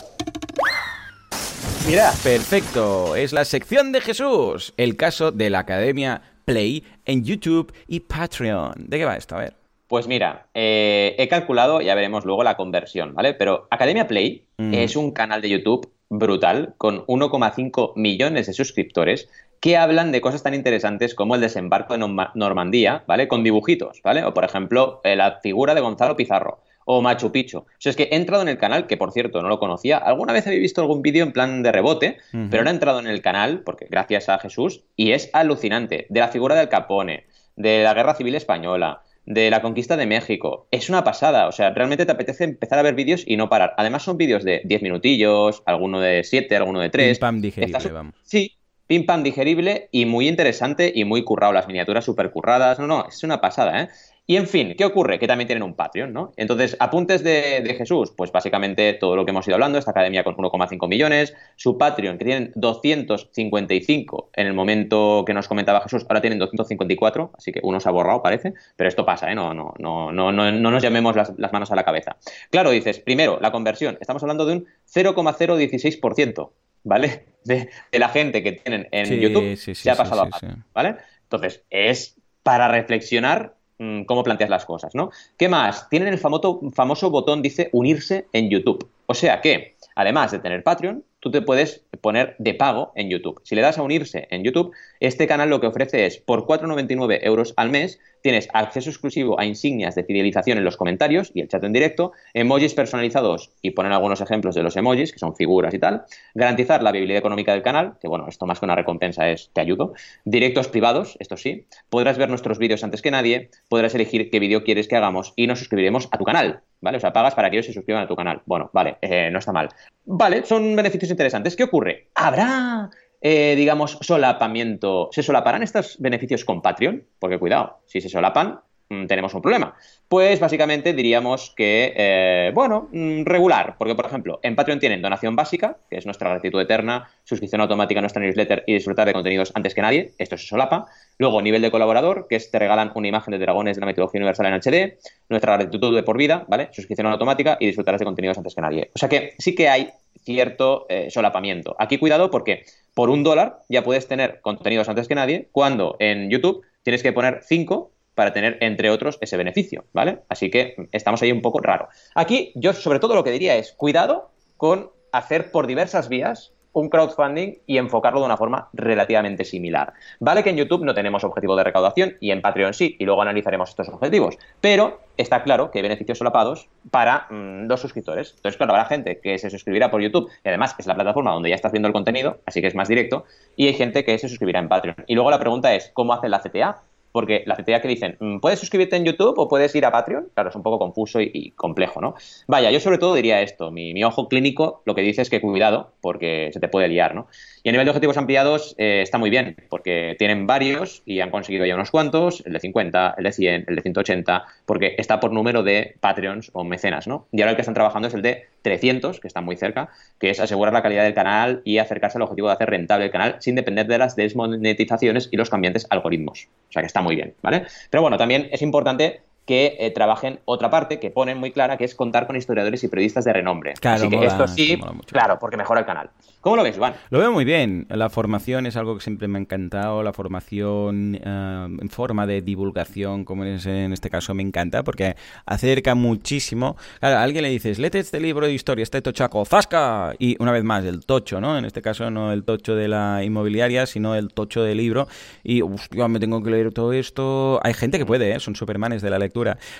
Mira. Perfecto, es la sección de Jesús. El caso de la Academia Play en YouTube y Patreon. ¿De qué va esto? A ver. Pues mira, eh, he calculado, ya veremos luego la conversión, ¿vale? Pero Academia Play mm. es un canal de YouTube brutal con 1,5 millones de suscriptores que hablan de cosas tan interesantes como el desembarco de Normandía, ¿vale? Con dibujitos, ¿vale? O por ejemplo, eh, la figura de Gonzalo Pizarro o Machu Picchu. O sea, es que he entrado en el canal, que por cierto no lo conocía. Alguna vez había visto algún vídeo en plan de rebote, pero no he entrado en el canal, porque gracias a Jesús, y es alucinante. De la figura del Capone, de la Guerra Civil Española, de la conquista de México. Es una pasada, o sea, realmente te apetece empezar a ver vídeos y no parar. Además son vídeos de 10 minutillos, alguno de 7, alguno de 3. Pim pam digerible, vamos. Sí, pim pam digerible y muy interesante y muy currado, las miniaturas súper curradas. No, no, es una pasada, ¿eh? Y en fin, ¿qué ocurre? Que también tienen un Patreon, ¿no? Entonces, apuntes de, Jesús, pues básicamente todo lo que hemos ido hablando, esta academia con 1,5 millones, su Patreon, que tienen 255 en el momento que nos comentaba Jesús, ahora tienen 254, así que uno se ha borrado, parece, pero esto pasa, ¿eh? No, no, no, no, no, no nos llamemos las, manos a la cabeza. Claro, dices, primero, la conversión, estamos hablando de un 0,016%, ¿vale? De, la gente que tienen en YouTube se ha pasado a Patreon, ¿vale? Entonces, es para reflexionar Mm, cómo planteas las cosas, ¿no? ¿Qué más? Tienen el famoso, famoso botón, dice, unirse en YouTube. O sea que, además de tener Patreon, tú te puedes poner de pago en YouTube. Si le das a unirse en YouTube, este canal lo que ofrece es, por 4,99 euros al mes, tienes acceso exclusivo a insignias de fidelización en los comentarios y el chat en directo, emojis personalizados y ponen algunos ejemplos de los emojis, que son figuras y tal, garantizar la viabilidad económica del canal, que bueno, esto más que una recompensa es te ayudo, directos privados, esto sí, podrás ver nuestros vídeos antes que nadie, podrás elegir qué vídeo quieres que hagamos y nos suscribiremos a tu canal, ¿vale? O sea, pagas para que ellos se suscriban a tu canal. Bueno, vale, eh, no está mal. Vale, son beneficios interesantes. ¿Qué ocurre? ¿Habrá, eh, digamos, solapamiento? ¿Se solaparán estos beneficios con Patreon? Porque cuidado, si se solapan, mm, tenemos un problema. Pues básicamente diríamos que, eh, bueno, mm, regular, porque por ejemplo, en Patreon tienen donación básica, que es nuestra gratitud eterna, suscripción automática a nuestra newsletter y disfrutar de contenidos antes que nadie, esto se solapa. Luego, nivel de colaborador, que es te regalan una imagen de dragones de la mitología universal en HD, nuestra gratitud de por vida, ¿vale? Suscripción automática y disfrutarás de contenidos antes que nadie. O sea que sí que hay cierto eh, solapamiento. Aquí cuidado porque por un dólar ya puedes tener contenidos antes que nadie, cuando en YouTube tienes que poner cinco para tener, entre otros, ese beneficio, ¿vale? Así que estamos ahí un poco raro. Aquí yo sobre todo lo que diría es cuidado con hacer por diversas vías un crowdfunding y enfocarlo de una forma relativamente similar. Vale que en YouTube no tenemos objetivo de recaudación y en Patreon sí, y luego analizaremos estos objetivos, pero está claro que hay beneficios solapados para mm, los suscriptores. Entonces, claro, habrá gente que se suscribirá por YouTube, y además es la plataforma donde ya estás viendo el contenido, así que es más directo, y hay gente que se suscribirá en Patreon. Y luego la pregunta es, ¿cómo hace la CTA? Porque la CTA que dicen, mm, ¿puedes suscribirte en YouTube o puedes ir a Patreon? Claro, es un poco confuso y, complejo, ¿no? Vaya, yo sobre todo diría esto, mi, ojo clínico lo que dice es que cuidado, porque se te puede liar, ¿no? Y a nivel de objetivos ampliados eh, está muy bien, porque tienen varios y han conseguido ya unos cuantos, el de 50, el de 100, el de 180, porque está por número de Patreons o mecenas, ¿no? Y ahora el que están trabajando es el de 300, que está muy cerca, que es asegurar la calidad del canal y acercarse al objetivo de hacer rentable el canal sin depender de las desmonetizaciones y los cambiantes algoritmos. O sea que está muy bien, ¿vale? Pero bueno, también es importante que eh, trabajen otra parte que ponen muy clara, que es contar con historiadores y periodistas de renombre. Así que esto sí, claro, porque mejora el canal. ¿Cómo lo ves, Iván? Lo veo muy bien. La formación es algo que siempre me ha encantado. La formación eh, en forma de divulgación, como es en este caso, me encanta porque acerca muchísimo. Claro, a alguien le dices, léete este libro de historia, este tochaco, ¡zasca! Y una vez más, el tocho, ¿no? En este caso, no el tocho de la inmobiliaria, sino el tocho del libro. Y, hostia, me tengo que leer todo esto. Hay gente que puede, ¿eh? Son supermanes de la lectura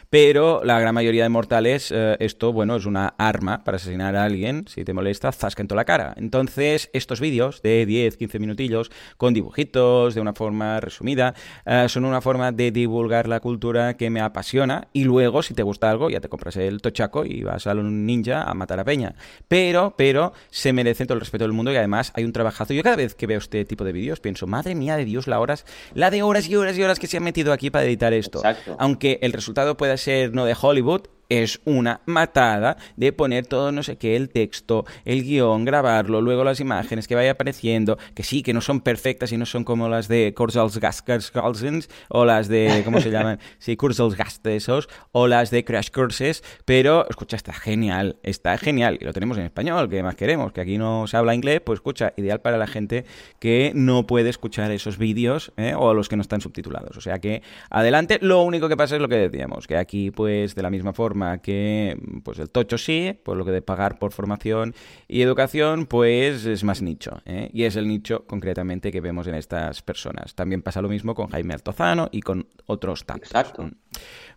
Pero la gran mayoría de mortales, eh, esto, bueno, es una arma para asesinar a alguien. Si te molesta, zasca en toda la cara. Entonces, estos vídeos de 10, 15 minutillos, con dibujitos, de una forma resumida, eh, son una forma de divulgar la cultura que me apasiona. Y luego, si te gusta algo, ya te compras el tochaco y vas a un ninja a matar a Peña. Pero, pero, se merecen todo el respeto del mundo y además hay un trabajazo. Yo cada vez que veo este tipo de vídeos pienso, madre mía de Dios, la horas, la de horas y horas y horas que se han metido aquí para editar esto. Aunque el resultado pueda ser no de Hollywood, es una matada de poner todo no sé qué, el texto, el guion, grabarlo, luego las imágenes que vaya apareciendo, que sí, que no son perfectas y no son como las de Gaskerskalsens o las de, ¿cómo se llaman? Sí, Kurzels esos, o las de Crash Courses, pero escucha, está genial, está genial, y lo tenemos en español, que más queremos, que aquí no se habla inglés, pues escucha, ideal para la gente que no puede escuchar esos vídeos ¿eh? o los que no están subtitulados, o sea que adelante, lo único que pasa es lo que decíamos, que aquí pues de la misma forma que pues el tocho sí, pues lo que de pagar por formación y educación, pues es más nicho. ¿eh? Y es el nicho concretamente que vemos en estas personas. También pasa lo mismo con Jaime Altozano y con otros tantos. Exacto.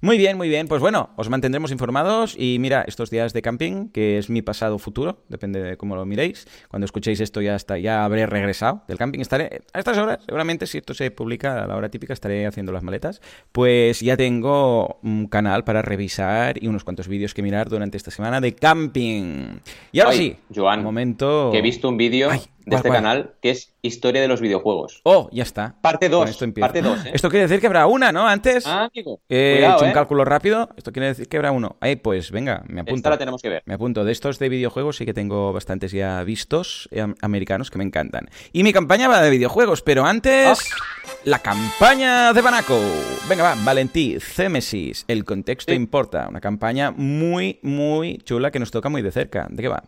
Muy bien, muy bien. Pues bueno, os mantendremos informados y mira, estos días de camping, que es mi pasado futuro, depende de cómo lo miréis. Cuando escuchéis esto ya está, ya habré regresado del camping. Estaré a estas horas, seguramente si esto se publica a la hora típica, estaré haciendo las maletas. Pues ya tengo un canal para revisar y unos cuantos vídeos que mirar durante esta semana de camping. Y ahora sí, Joan, momento. Que he visto un vídeo de este canal, que es Historia de los videojuegos. Oh, ya está. Parte 2. Esto, parte ¿eh? esto quiere decir que habrá una, ¿no? Antes. Ah, amigo. he hecho un ¿eh? cálculo rápido. Esto quiere decir que habrá uno. Ahí, pues venga, me apunto. Esta la tenemos que ver. Me apunto. De estos de videojuegos sí que tengo bastantes ya vistos eh, americanos que me encantan. Y mi campaña va de videojuegos, pero antes. Ah. La campaña de Banaco. Venga, va, Valentí, Cémesis. El contexto importa. Una campaña muy, muy chula que nos toca muy de cerca. ¿De qué va?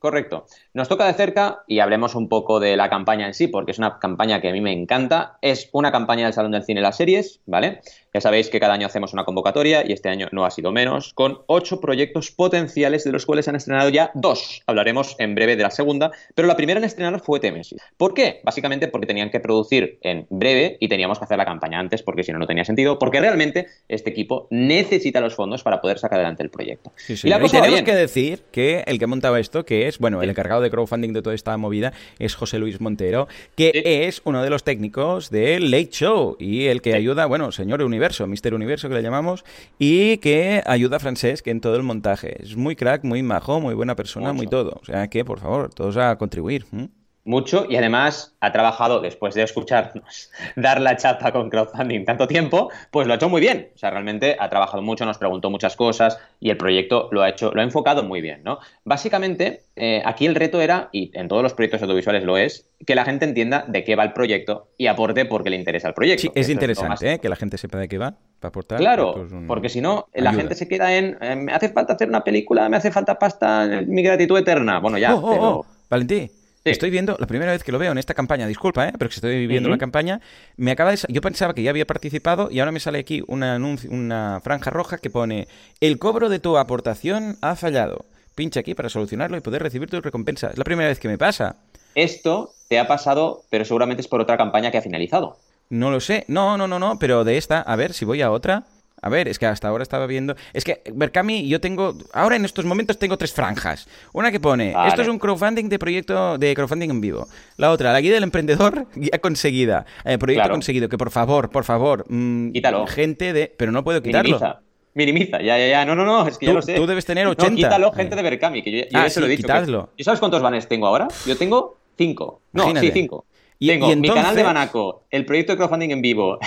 Correcto. Nos toca de cerca y hablemos un poco de la campaña en sí, porque es una campaña que a mí me encanta. Es una campaña del Salón del Cine y las Series, ¿vale? Ya sabéis que cada año hacemos una convocatoria y este año no ha sido menos, con ocho proyectos potenciales de los cuales han estrenado ya dos. Hablaremos en breve de la segunda, pero la primera en estrenar fue Temesis. ¿Por qué? Básicamente porque tenían que producir en breve y teníamos que hacer la campaña antes, porque si no, no tenía sentido, porque realmente este equipo necesita los fondos para poder sacar adelante el proyecto. Y, la tenemos que decir que el que montaba esto, que es bueno, el encargado de crowdfunding de toda esta movida es José Luis Montero, que es uno de los técnicos del Late Show y el que ayuda, bueno, señor Universo, Mister Universo que le llamamos, y que ayuda a Francesc en todo el montaje. Es muy crack, muy majo, muy buena persona, muy todo. O sea que, por favor, todos a contribuir mucho y además ha trabajado, después de escucharnos dar la chapa con crowdfunding tanto tiempo, pues lo ha hecho muy bien. O sea, realmente ha trabajado mucho, nos preguntó muchas cosas y el proyecto lo ha hecho, lo ha enfocado muy bien, ¿no? Básicamente, eh, aquí el reto era, y en todos los proyectos audiovisuales lo es, que la gente entienda de qué va el proyecto y aporte porque le interesa el proyecto. Sí, es interesante, ¿eh? Que la gente sepa de qué va para aportar. Claro, porque si no, la gente se queda en, eh, me hace falta hacer una película, me hace falta pasta, mi gratitud eterna. Bueno, ya, oh, oh, pero... Oh, Valentín, Estoy viendo, la primera vez que lo veo en esta campaña, disculpa, ¿eh? pero que estoy viendo la campaña, me acaba de... Yo pensaba que ya había participado y ahora me sale aquí una, una franja roja que pone el cobro de tu aportación ha fallado. Pincha aquí para solucionarlo y poder recibir tu recompensa. Es la primera vez que me pasa. Esto te ha pasado, pero seguramente es por otra campaña que ha finalizado. No lo sé. No, no, no, no, pero de esta, a ver si voy a otra. A ver, es que hasta ahora estaba viendo. Es que, Berkami, yo tengo. Ahora en estos momentos tengo tres franjas. Una que pone: Esto es un crowdfunding de proyecto de crowdfunding en vivo. La otra, la guía del emprendedor, guía conseguida. Eh, proyecto conseguido. Que por favor, por favor. Mm, quítalo. Gente de. Pero no puedo quitarlo. Minimiza. Minimiza, ya, ya, ya. No, no, no, es que tú, lo sé. Tú debes tener 80. No, quítalo, gente de Berkami, que yo, yo ah, se lo he dicho. Quitadlo. ¿Y sabes cuántos banners tengo ahora? Yo tengo cinco. No, sí, cinco. Y, tengo mi canal de Banaco, el proyecto de crowdfunding en vivo,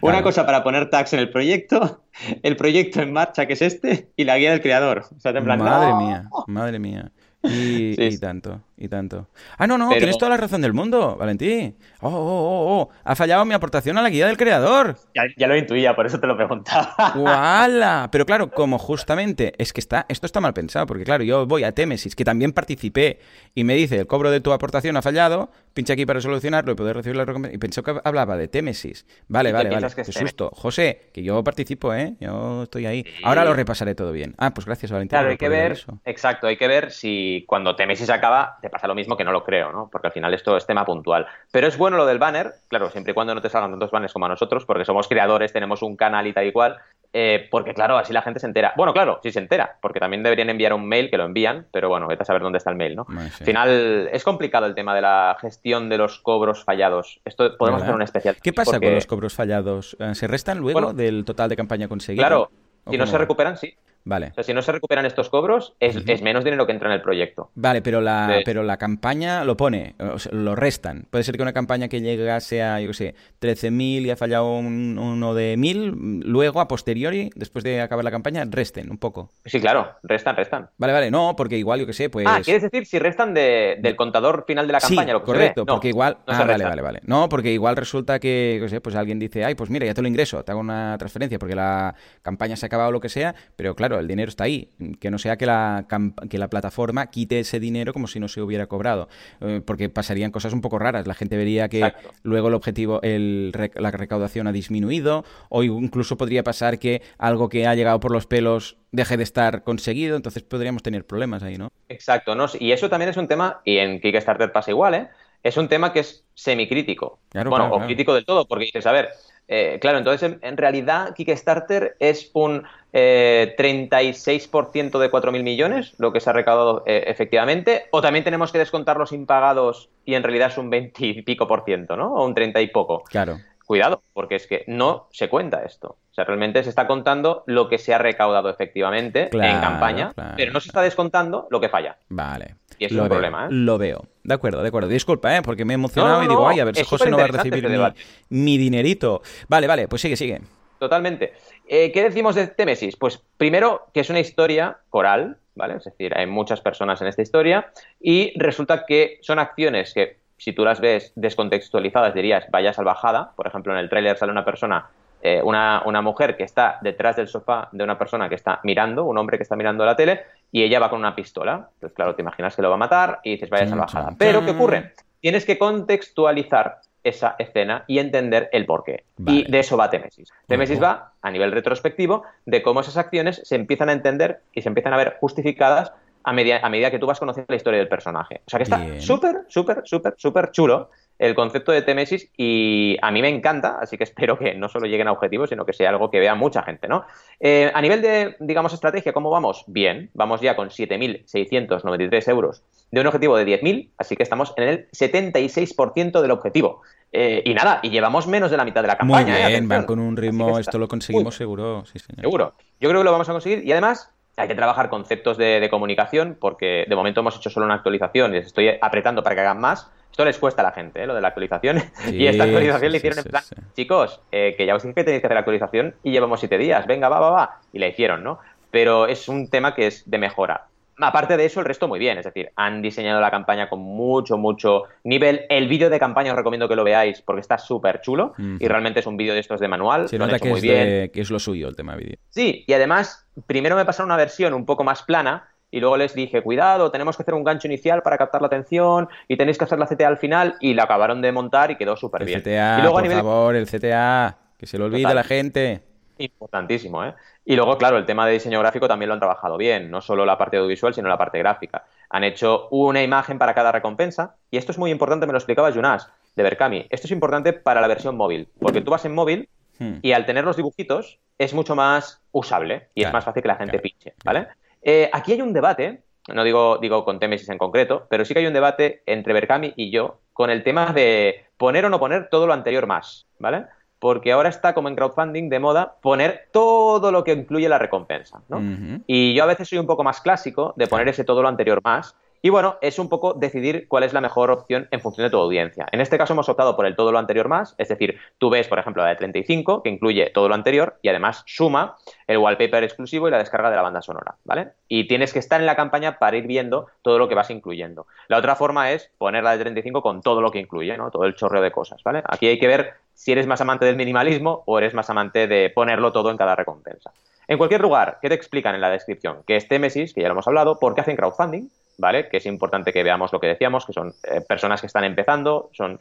Una cosa para poner tags en el proyecto, el proyecto en marcha, que es este, y la guía del creador. madre mía, madre mía. Y, tanto, y tanto. Ah, no, no, tienes toda la razón del mundo, Valentín. Oh, oh, oh, oh, ha fallado mi aportación a la guía del creador. Ya, lo intuía, por eso te lo preguntaba. ¡Wala! Pero claro, como justamente es que está, esto está mal pensado, porque claro, yo voy a Temesis, que también participé, y me dice, el cobro de tu aportación ha fallado, pincha aquí para solucionarlo y poder recibir la recompensa. Y pensó que hablaba de Temesis. Vale, vale, vale. Qué susto. José, que yo participo, ¿eh? Yo estoy ahí. Ahora lo repasaré todo bien. Ah, pues gracias, Valentín. Claro, hay que ver, exacto, hay que ver si cuando Temesis acaba te pasa lo mismo que no lo creo, ¿no? Porque al final esto es tema puntual. Pero es bueno lo del banner, claro, siempre y cuando no te salgan tantos banners como a nosotros, porque somos creadores, tenemos un canal y tal y cual, eh, porque claro, así la gente se entera. Bueno, claro, sí se entera, porque también deberían enviar un mail que lo envían, pero bueno, vete a saber dónde está el mail, ¿no? Al final es complicado el tema de la gestión de los cobros fallados. Esto podemos hacer un especial. ¿Qué pasa con los cobros fallados? Eh, ¿Se restan luego del total de campaña conseguida? Claro, si no se recuperan, sí. Vale. O sea, si no se recuperan estos cobros, es, menos dinero que entra en el proyecto. Vale, pero la, pero la campaña lo pone, lo restan. Puede ser que una campaña que llegase a, yo qué sé, 13.000 y ha fallado uno de 1.000, luego, a posteriori, después de acabar la campaña, resten un poco. Sí, claro, restan, restan. Vale, vale, no, porque igual, yo qué sé, pues... Ah, ¿quieres decir si restan del contador final de la campaña? lo que correcto, porque igual... ah, vale, vale, vale. No, porque igual resulta que, yo sé, pues alguien dice, ay, pues mira, ya te lo ingreso, te hago una transferencia porque la campaña se ha acabado o lo que sea, pero claro, el dinero está ahí que no sea que la, que la plataforma quite ese dinero como si no se hubiera cobrado, eh, porque pasarían cosas un poco raras. La gente vería que luego el objetivo, el, la recaudación ha disminuido, o incluso podría pasar que algo que ha llegado por los pelos deje de estar conseguido, entonces podríamos tener problemas ahí, ¿no? Exacto, ¿no? y eso también es un tema, y en Kickstarter pasa igual, ¿eh? Es un tema que es semicrítico. bueno, o crítico del todo, porque dices, a ver, eh, claro, entonces en, realidad Kickstarter es un eh, 36% de 4.000 millones, lo que se ha recaudado eh, efectivamente, o también tenemos que descontar los impagados y en realidad es un 20 y pico por ciento, ¿no? O un 30 y poco. Claro. Cuidado, porque es que no se cuenta esto. O sea, realmente se está contando lo que se ha recaudado efectivamente en campaña, pero no se está descontando lo que falla. Vale. Y es un problema, ¿eh? Lo veo. De acuerdo, de acuerdo. Disculpa, ¿eh? Porque me he emocionado y digo, ay, a ver si José no va a recibir este mi, dinerito. Vale, vale, pues sigue, sigue. Totalmente. Eh, ¿Qué decimos de Témesis? Pues primero que es una historia coral, ¿vale? Es decir, hay muchas personas en esta historia y resulta que son acciones que si tú las ves descontextualizadas dirías vaya salvajada. Por ejemplo, en el tráiler sale una persona, eh, una, una, mujer que está detrás del sofá de una persona que está mirando, un hombre que está mirando la tele, y ella va con una pistola. Entonces, claro, te imaginas que lo va a matar y dices vaya salvajada. Pero, ¿qué ocurre? Tienes que contextualizar esa escena y entender el porqué. Y de eso va Temesis. Temesis va a nivel retrospectivo de cómo esas acciones se empiezan a entender y se empiezan a ver justificadas a medida, a medida que tú vas conociendo la historia del personaje. O sea que está súper, súper, súper, súper chulo el concepto de Temesis y a mí me encanta, así que espero que no solo lleguen a objetivos, sino que sea algo que vea mucha gente, ¿no? Eh, a nivel de, digamos, estrategia, ¿cómo vamos? Bien, vamos ya con 7.693 euros de un objetivo de 10.000, así que estamos en el 76% del objetivo. Eh, y nada, y llevamos menos de la mitad de la campaña. Muy ¿eh? bien, van con un ritmo, esto lo conseguimos seguro. Seguro. Yo creo que lo vamos a conseguir y además hay que trabajar conceptos de, de, comunicación porque de momento hemos hecho solo una actualización y les estoy apretando para que hagan más. Esto les cuesta a la gente, ¿eh? lo de la actualización. y esta actualización le hicieron en plan, chicos, eh, que ya os dije que tenéis que hacer la actualización y llevamos siete días, venga, va, va, va. Y la hicieron, ¿no? Pero es un tema que es de mejora. Aparte de eso, el resto muy bien. Es decir, han diseñado la campaña con mucho, mucho nivel. El vídeo de campaña os recomiendo que lo veáis porque está súper chulo y realmente es un vídeo de estos de manual. Se nota que, muy es bien. que es lo suyo el tema de vídeo. Sí, y además, primero me pasaron una versión un poco más plana y luego les dije, cuidado, tenemos que hacer un gancho inicial para captar la atención y tenéis que hacer la CTA al final y la acabaron de montar y quedó súper bien. CTA, y luego, por favor, el CTA, que se lo olvide a la gente. Importantísimo, ¿eh? Y luego, claro, el tema de diseño gráfico también lo han trabajado bien, no solo la parte audiovisual, sino la parte gráfica. Han hecho una imagen para cada recompensa y esto es muy importante, me lo explicaba Jonas de Berkami. Esto es importante para la versión móvil, porque tú vas en móvil hmm. y al tener los dibujitos es mucho más usable y es más fácil que la gente pinche, ¿vale? Eh, aquí hay un debate, no digo, digo con Temesis en concreto, pero sí que hay un debate entre Berkami y yo con el tema de poner o no poner todo lo anterior más, ¿vale? Porque ahora está como en crowdfunding de moda poner todo lo que incluye la recompensa, ¿no? Y yo a veces soy un poco más clásico de poner ese todo lo anterior más, y bueno, es un poco decidir cuál es la mejor opción en función de tu audiencia. En este caso hemos optado por el todo lo anterior más, es decir, tú ves, por ejemplo, la de 35, que incluye todo lo anterior y además suma el wallpaper exclusivo y la descarga de la banda sonora, ¿vale? Y tienes que estar en la campaña para ir viendo todo lo que vas incluyendo. La otra forma es poner la de 35 con todo lo que incluye, ¿no? Todo el chorreo de cosas, ¿vale? Aquí hay que ver si eres más amante del minimalismo o eres más amante de ponerlo todo en cada recompensa. En cualquier lugar, ¿qué te explican en la descripción? Que este Mesis, que ya lo hemos hablado, ¿por qué hacen crowdfunding? ¿Vale? Que es importante que veamos lo que decíamos, que son eh, personas que están empezando, son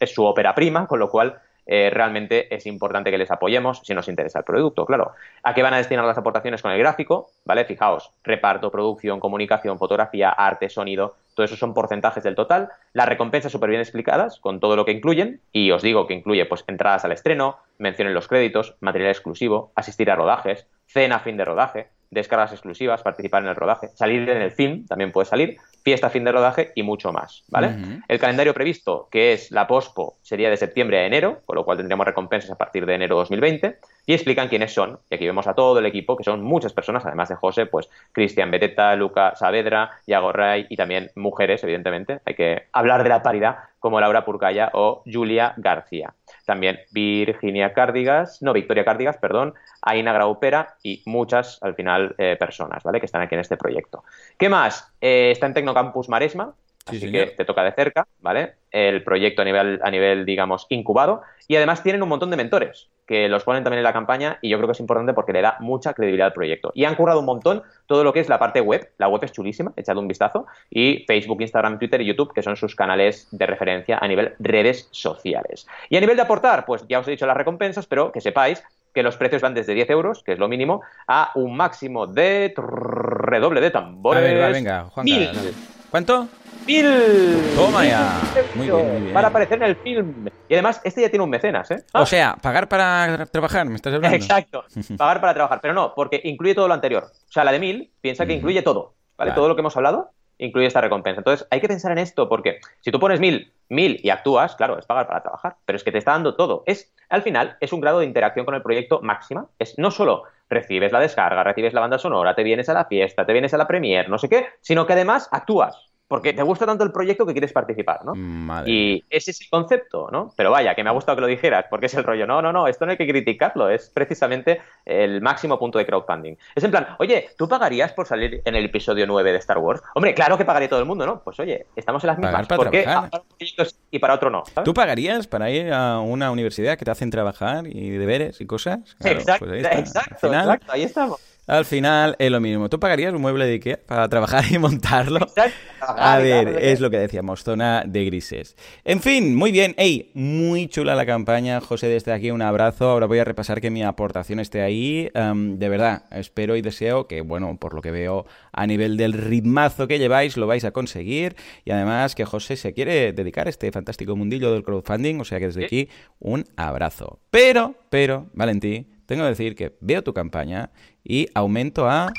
es su ópera prima, con lo cual eh, realmente es importante que les apoyemos si nos interesa el producto, claro. ¿A qué van a destinar las aportaciones con el gráfico? ¿Vale? Fijaos, reparto, producción, comunicación, fotografía, arte, sonido, todo eso son porcentajes del total. Las recompensas súper bien explicadas, con todo lo que incluyen, y os digo que incluye pues entradas al estreno, mención en los créditos, material exclusivo, asistir a rodajes, cena fin de rodaje, descargas exclusivas, participar en el rodaje, salir en el film, también puede salir, fiesta, fin de rodaje y mucho más, ¿vale? El calendario previsto, que es la POSPO, sería de septiembre a enero, con lo cual tendríamos recompensas a partir de enero 2020, y explican quiénes son, y aquí vemos a todo el equipo, que son muchas personas, además de José, pues Cristian Beteta, Luca Saavedra, Yago Ray y también mujeres, evidentemente, hay que hablar de la paridad, como Laura Purcaya o Julia García. También Virginia Cárdigas, no, Victoria Cárdigas, perdón, Aina Graupera y muchas, al final, eh, personas, ¿vale? Que están aquí en este proyecto. ¿Qué más? Eh, está en Tecnocampus Maresma, así que te toca de cerca, ¿vale? El proyecto a nivel, a nivel, digamos, incubado. Y además tienen un montón de mentores que los ponen también en la campaña y yo creo que es importante porque le da mucha credibilidad al proyecto. Y han currado un montón todo lo que es la parte web. La web es chulísima, echad un vistazo. Y Facebook, Instagram, Twitter y YouTube, que son sus canales de referencia a nivel redes sociales. Y a nivel de aportar, pues ya os he dicho las recompensas, pero que sepáis que los precios van desde 10 euros, que es lo mínimo, a un máximo de redoble de tambores. A ver, venga, Juan ¿Cuánto? ¡Mil! Toma ya. Muy bien, muy bien. Para aparecer en el film. Y además, este ya tiene un mecenas, ¿eh? O sea, pagar para trabajar, ¿me estás hablando? Exacto. Pagar para trabajar. Pero no, porque incluye todo lo anterior. O sea, la de mil piensa que incluye todo. ¿Vale? Todo lo que hemos hablado incluye esta recompensa. Entonces, hay que pensar en esto porque si tú pones mil, mil y actúas, claro, es pagar para trabajar, pero es que te está dando todo. Es, al final, es un grado de interacción con el proyecto máxima. Es no solo recibes la descarga, recibes la banda sonora, te vienes a la fiesta, te vienes a la premiere, no sé qué, sino que además actúas porque te gusta tanto el proyecto que quieres participar, ¿no? Y ese es el concepto, ¿no? Pero vaya, que me ha gustado que lo dijeras, porque es el rollo. No, no, no, esto no hay que criticarlo, es precisamente el máximo punto de crowdfunding. Es en plan, oye, ¿tú pagarías por salir en el episodio 9 de Star Wars? Hombre, claro que pagaría todo el mundo, ¿no? Pues oye, estamos en las mismas. Para ¿Por qué para proyectos y para otro no? ¿Tú pagarías para ir a una universidad que te hacen trabajar y deberes y cosas? exacto, pues exacto, exacto, ahí estamos. Al final es lo mismo. ¿Tú pagarías un mueble de Ikea para trabajar y montarlo? A ver, es lo que decíamos, zona de grises. En fin, muy bien. Ey, muy chula la campaña. José, desde aquí un abrazo. Ahora voy a repasar que mi aportación esté ahí. Em, de verdad, espero y deseo que, bueno, por lo que veo a nivel del ritmazo que lleváis, lo vais a conseguir. Y además que José se quiere dedicar a este fantástico mundillo del crowdfunding. O sea que desde aquí un abrazo. Pero, pero, Valentí, tengo que decir que veo tu campaña y aumento a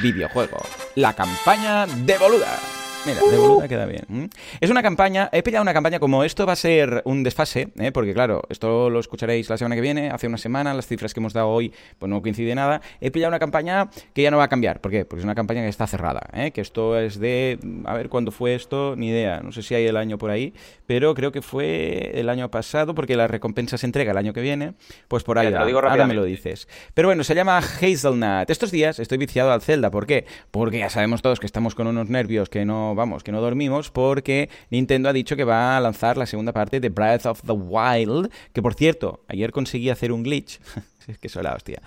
videojuego. La campaña de Boluda. Mira, de boluda queda bien. Es una campaña, he pillado una campaña como esto va a ser un desfase, ¿eh? porque claro, esto lo escucharéis la semana que viene, hace una semana, las cifras que hemos dado hoy pues no coincide nada. He pillado una campaña que ya no va a cambiar, ¿por qué? Porque es una campaña que está cerrada, ¿eh? que esto es de, a ver cuándo fue esto, ni idea, no sé si hay el año por ahí, pero creo que fue el año pasado, porque la recompensa se entrega el año que viene, pues por ahí, ahora me lo dices. Pero bueno, se llama Hazelnut. Estos días estoy viciado al Zelda, ¿por qué? Porque ya sabemos todos que estamos con unos nervios que no vamos, que no dormimos porque Nintendo ha dicho que va a lanzar la segunda parte de Breath of the Wild, que por cierto, ayer conseguí hacer un glitch. es que soy la hostia.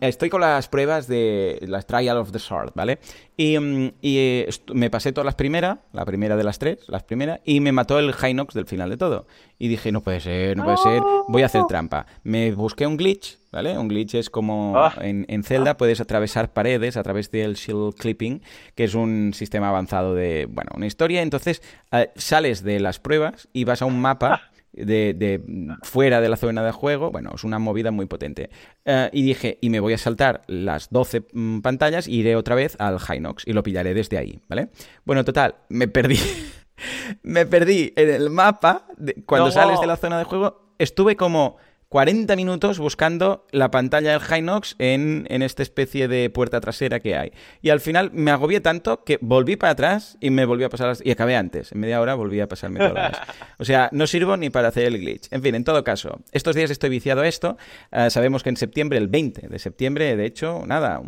estoy con las pruebas de las Trial of the Sword, ¿vale? Y, mm, y me pasé todas las primeras, la primera de las tres, las primeras, y me mató el Hinox del final de todo. Y dije, no puede ser, no puede ser, voy a hacer trampa. Me busqué un glitch, ¿vale? Un glitch es como ah. en, en, Zelda puedes atravesar paredes a través del shield clipping, que es un sistema avanzado de, bueno, una historia. Entonces eh, sales de las pruebas y vas a un mapa ah de, fuera de la zona de juego, bueno, es una movida muy potente. Eh, y dije, y me voy a saltar las 12 mm, pantallas y iré otra vez al Hinox y lo pillaré desde ahí, ¿vale? Bueno, total, me perdí. me perdí en el mapa. cuando sales de la zona de juego, estuve como 40 minutos buscando la pantalla del Hinox en, en esta especie de puerta trasera que hay. Y al final me agobié tanto que volví para atrás y me volví a pasar... Y acabé antes. En media hora volví a pasarme todas. O sea, no sirvo ni para hacer el glitch. En fin, en todo caso, estos días estoy viciado a esto. Ah, sabemos que en septiembre, el 20 de septiembre, de hecho, nada,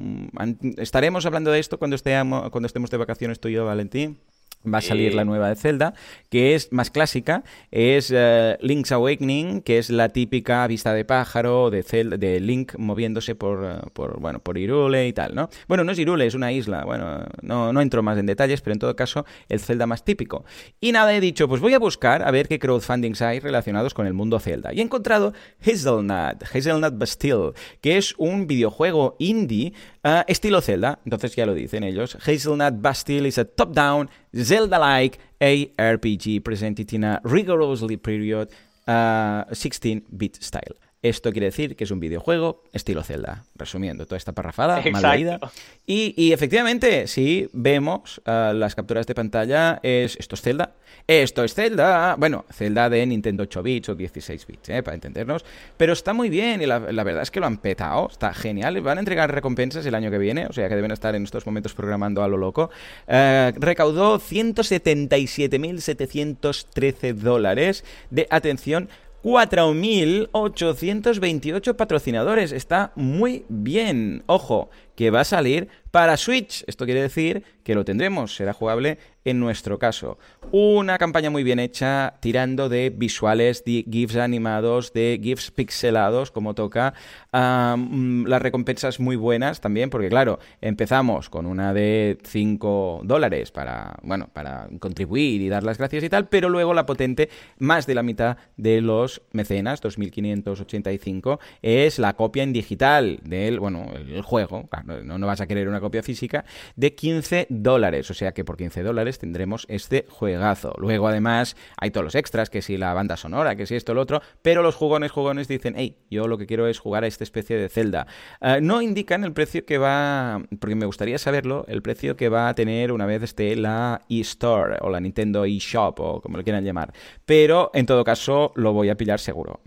estaremos hablando de esto cuando, estemos, cuando estemos de vacaciones tú y yo, Valentín va a salir la nueva de Zelda, que es más clásica, es eh, Link's Awakening, que es la típica vista de pájaro de, de Link moviéndose por, eh, por, bueno, por Irule y tal, ¿no? Bueno, no es Irule, es una isla, bueno, no, no entro más en detalles, pero en todo caso, el Zelda más típico. Y nada, he dicho, pues voy a buscar a ver qué crowdfundings hay relacionados con el mundo Zelda. Y he encontrado Hazelnut, Hazelnut Bastille, que es un videojuego indie uh, estilo Zelda, entonces ya lo dicen ellos. Hazelnut Bastille is a top-down Zelda-like ARPG presented in a rigorously period uh, 16-bit style. Esto quiere decir que es un videojuego estilo Zelda, resumiendo toda esta parrafada, mal leída. Y, y, efectivamente, si vemos uh, las capturas de pantalla, es esto es Zelda, esto es Zelda, bueno, Zelda de Nintendo 8 bits o 16 bits, ¿eh? para entendernos, pero está muy bien y la, la, verdad es que lo han petado, está genial, van a entregar recompensas el año que viene, o sea que deben estar en estos momentos programando a lo loco. Uh, recaudó 177.713 dólares de atención 4.828 patrocinadores. Está muy bien. Ojo, que va a salir para Switch. Esto quiere decir que lo tendremos, será jugable en nuestro caso. Una campaña muy bien hecha, tirando de visuales, de GIFs animados, de GIFs pixelados, como toca. Um, las recompensas muy buenas también, porque claro, empezamos con una de 5 dólares para, bueno, para contribuir y dar las gracias y tal, pero luego la potente, más de la mitad de los mecenas, 2.585, es la copia en digital del, bueno, el juego, no, no vas a querer una copia física, de 15 dólares. O sea que por 15 dólares tendremos este juegazo. Luego, además, hay todos los extras, que si la banda sonora, que si esto, lo otro, pero los jugones, jugones dicen, hey, yo lo que quiero es jugar a esta especie de Zelda. Uh, no indican el precio que va, porque me gustaría saberlo, el precio que va a tener una vez esté la eStore o la Nintendo eShop o como lo quieran llamar. Pero, en todo caso, lo voy a pillar seguro.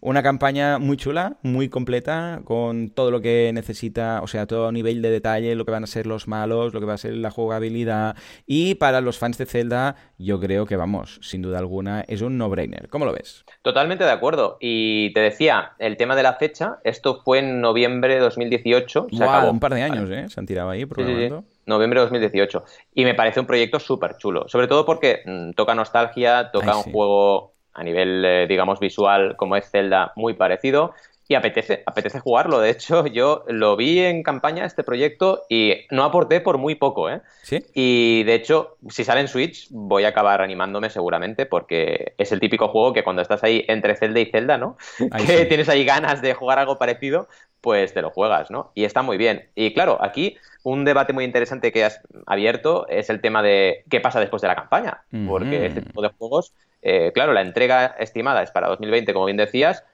Una campaña muy chula, muy completa, con todo lo que necesita, o sea, todo nivel de detalle, lo que van a ser los malos, lo que va a ser la jugabilidad. Y para los fans de Zelda, yo creo que vamos, sin duda alguna, es un no-brainer. ¿Cómo lo ves? Totalmente de acuerdo. Y te decía, el tema de la fecha, esto fue en noviembre de 2018. Se acabó. Un par de años, ¿eh? Se han tirado ahí programando. Sí, sí, Noviembre de 2018. Y me parece un proyecto súper chulo. Sobre todo porque mmm, toca nostalgia, toca Ay, un sí. juego a nivel, eh, digamos, visual como es Zelda muy parecido y apetece, apetece jugarlo. De hecho, yo lo vi en campaña este proyecto y no aporté por muy poco, ¿eh? Sí. Y de hecho, si sale en Switch, voy a acabar animándome seguramente porque es el típico juego que cuando estás ahí entre Zelda y Zelda, ¿no? Ahí que sí. tienes ahí ganas de jugar algo parecido, pues te lo juegas, ¿no? Y está muy bien. Y claro, aquí un debate muy interesante que has abierto es el tema de qué pasa después de la campaña. Porque mm -hmm. este tipo de juegos, eh, claro, la entrega estimada es para 2020, como bien decías,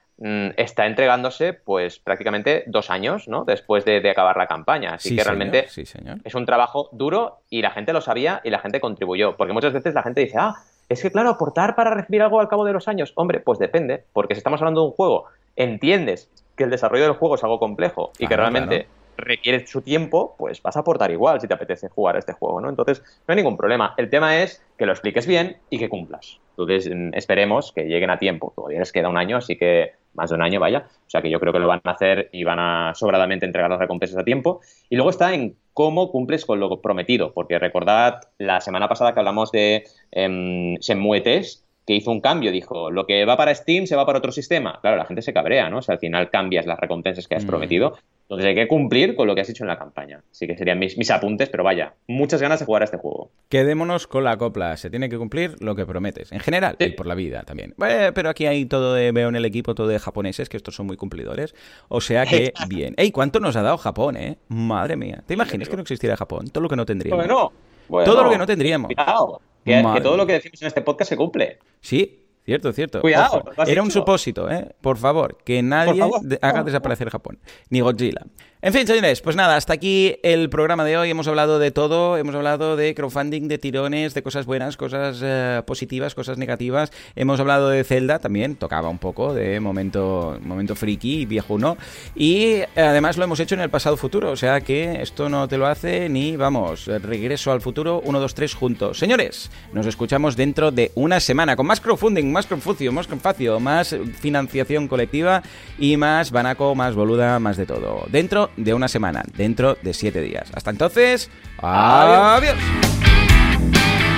está entregándose pues prácticamente dos años ¿no? después de, de acabar la campaña. Así sí, que señor, realmente sí, señor. es un trabajo duro y la gente lo sabía y la gente contribuyó. Porque muchas veces la gente dice, ah, es que claro, aportar para recibir algo al cabo de los años. Hombre, pues depende, porque si estamos hablando de un juego, entiendes que el desarrollo del juego es algo complejo y claro, que realmente... Claro requiere su tiempo, pues vas a aportar igual si te apetece jugar este juego, ¿no? Entonces, no hay ningún problema. El tema es que lo expliques bien y que cumplas. Entonces, mm, esperemos que lleguen a tiempo. Todavía les queda un año, así que más de un año, vaya. O sea que yo creo que lo van a hacer y van a sobradamente entregar las recompensas a tiempo. Y luego está en cómo cumples con lo prometido, porque recordad la semana pasada que hablamos de eh, Shenmue Test, que hizo un cambio, dijo, lo que va para Steam se va para otro sistema. Claro, la gente se cabrea, ¿no? O sea, al final cambias las recompensas que has mm. prometido. Entonces hay que cumplir con lo que has hecho en la campaña. Así que serían mis, mis, apuntes, pero vaya, muchas ganas de jugar a este juego. Quedémonos con la copla. Se tiene que cumplir lo que prometes. En general, sí. y por la vida también. Eh, pero aquí hay todo de, veo en el equipo, todo de japoneses, que estos son muy cumplidores. O sea que, bien. ¡Ey! ¿Cuánto nos ha dado Japón, eh? Madre mía. ¿Te imaginas que no existiera Japón? Todo lo que no tendríamos. Bueno, bueno, todo lo que no tendríamos. Cuidado, que, que todo lo que decimos en este podcast se cumple. Sí, Cierto, cierto. Cuidado. Era un supósito, ¿eh? Por favor, que nadie favor, haga no, desaparecer Japón. Ni Godzilla. En fin, señores, pues nada, hasta aquí el programa de hoy. Hemos hablado de todo, hemos hablado de crowdfunding, de tirones, de cosas buenas, cosas eh, positivas, cosas negativas. Hemos hablado de Zelda también, tocaba un poco de momento, momento friki, viejuno. Y además lo hemos hecho en el pasado futuro, o sea que esto no te lo hace ni, vamos, regreso al futuro, 1, 2, 3 juntos. Señores, nos escuchamos dentro de una semana con más crowdfunding, más crowdfucio, más crowdfacio, más financiación colectiva y más banaco, más boluda, más de todo. Dentro de una semana, dentro de siete días. Hasta entonces, adiós. adiós.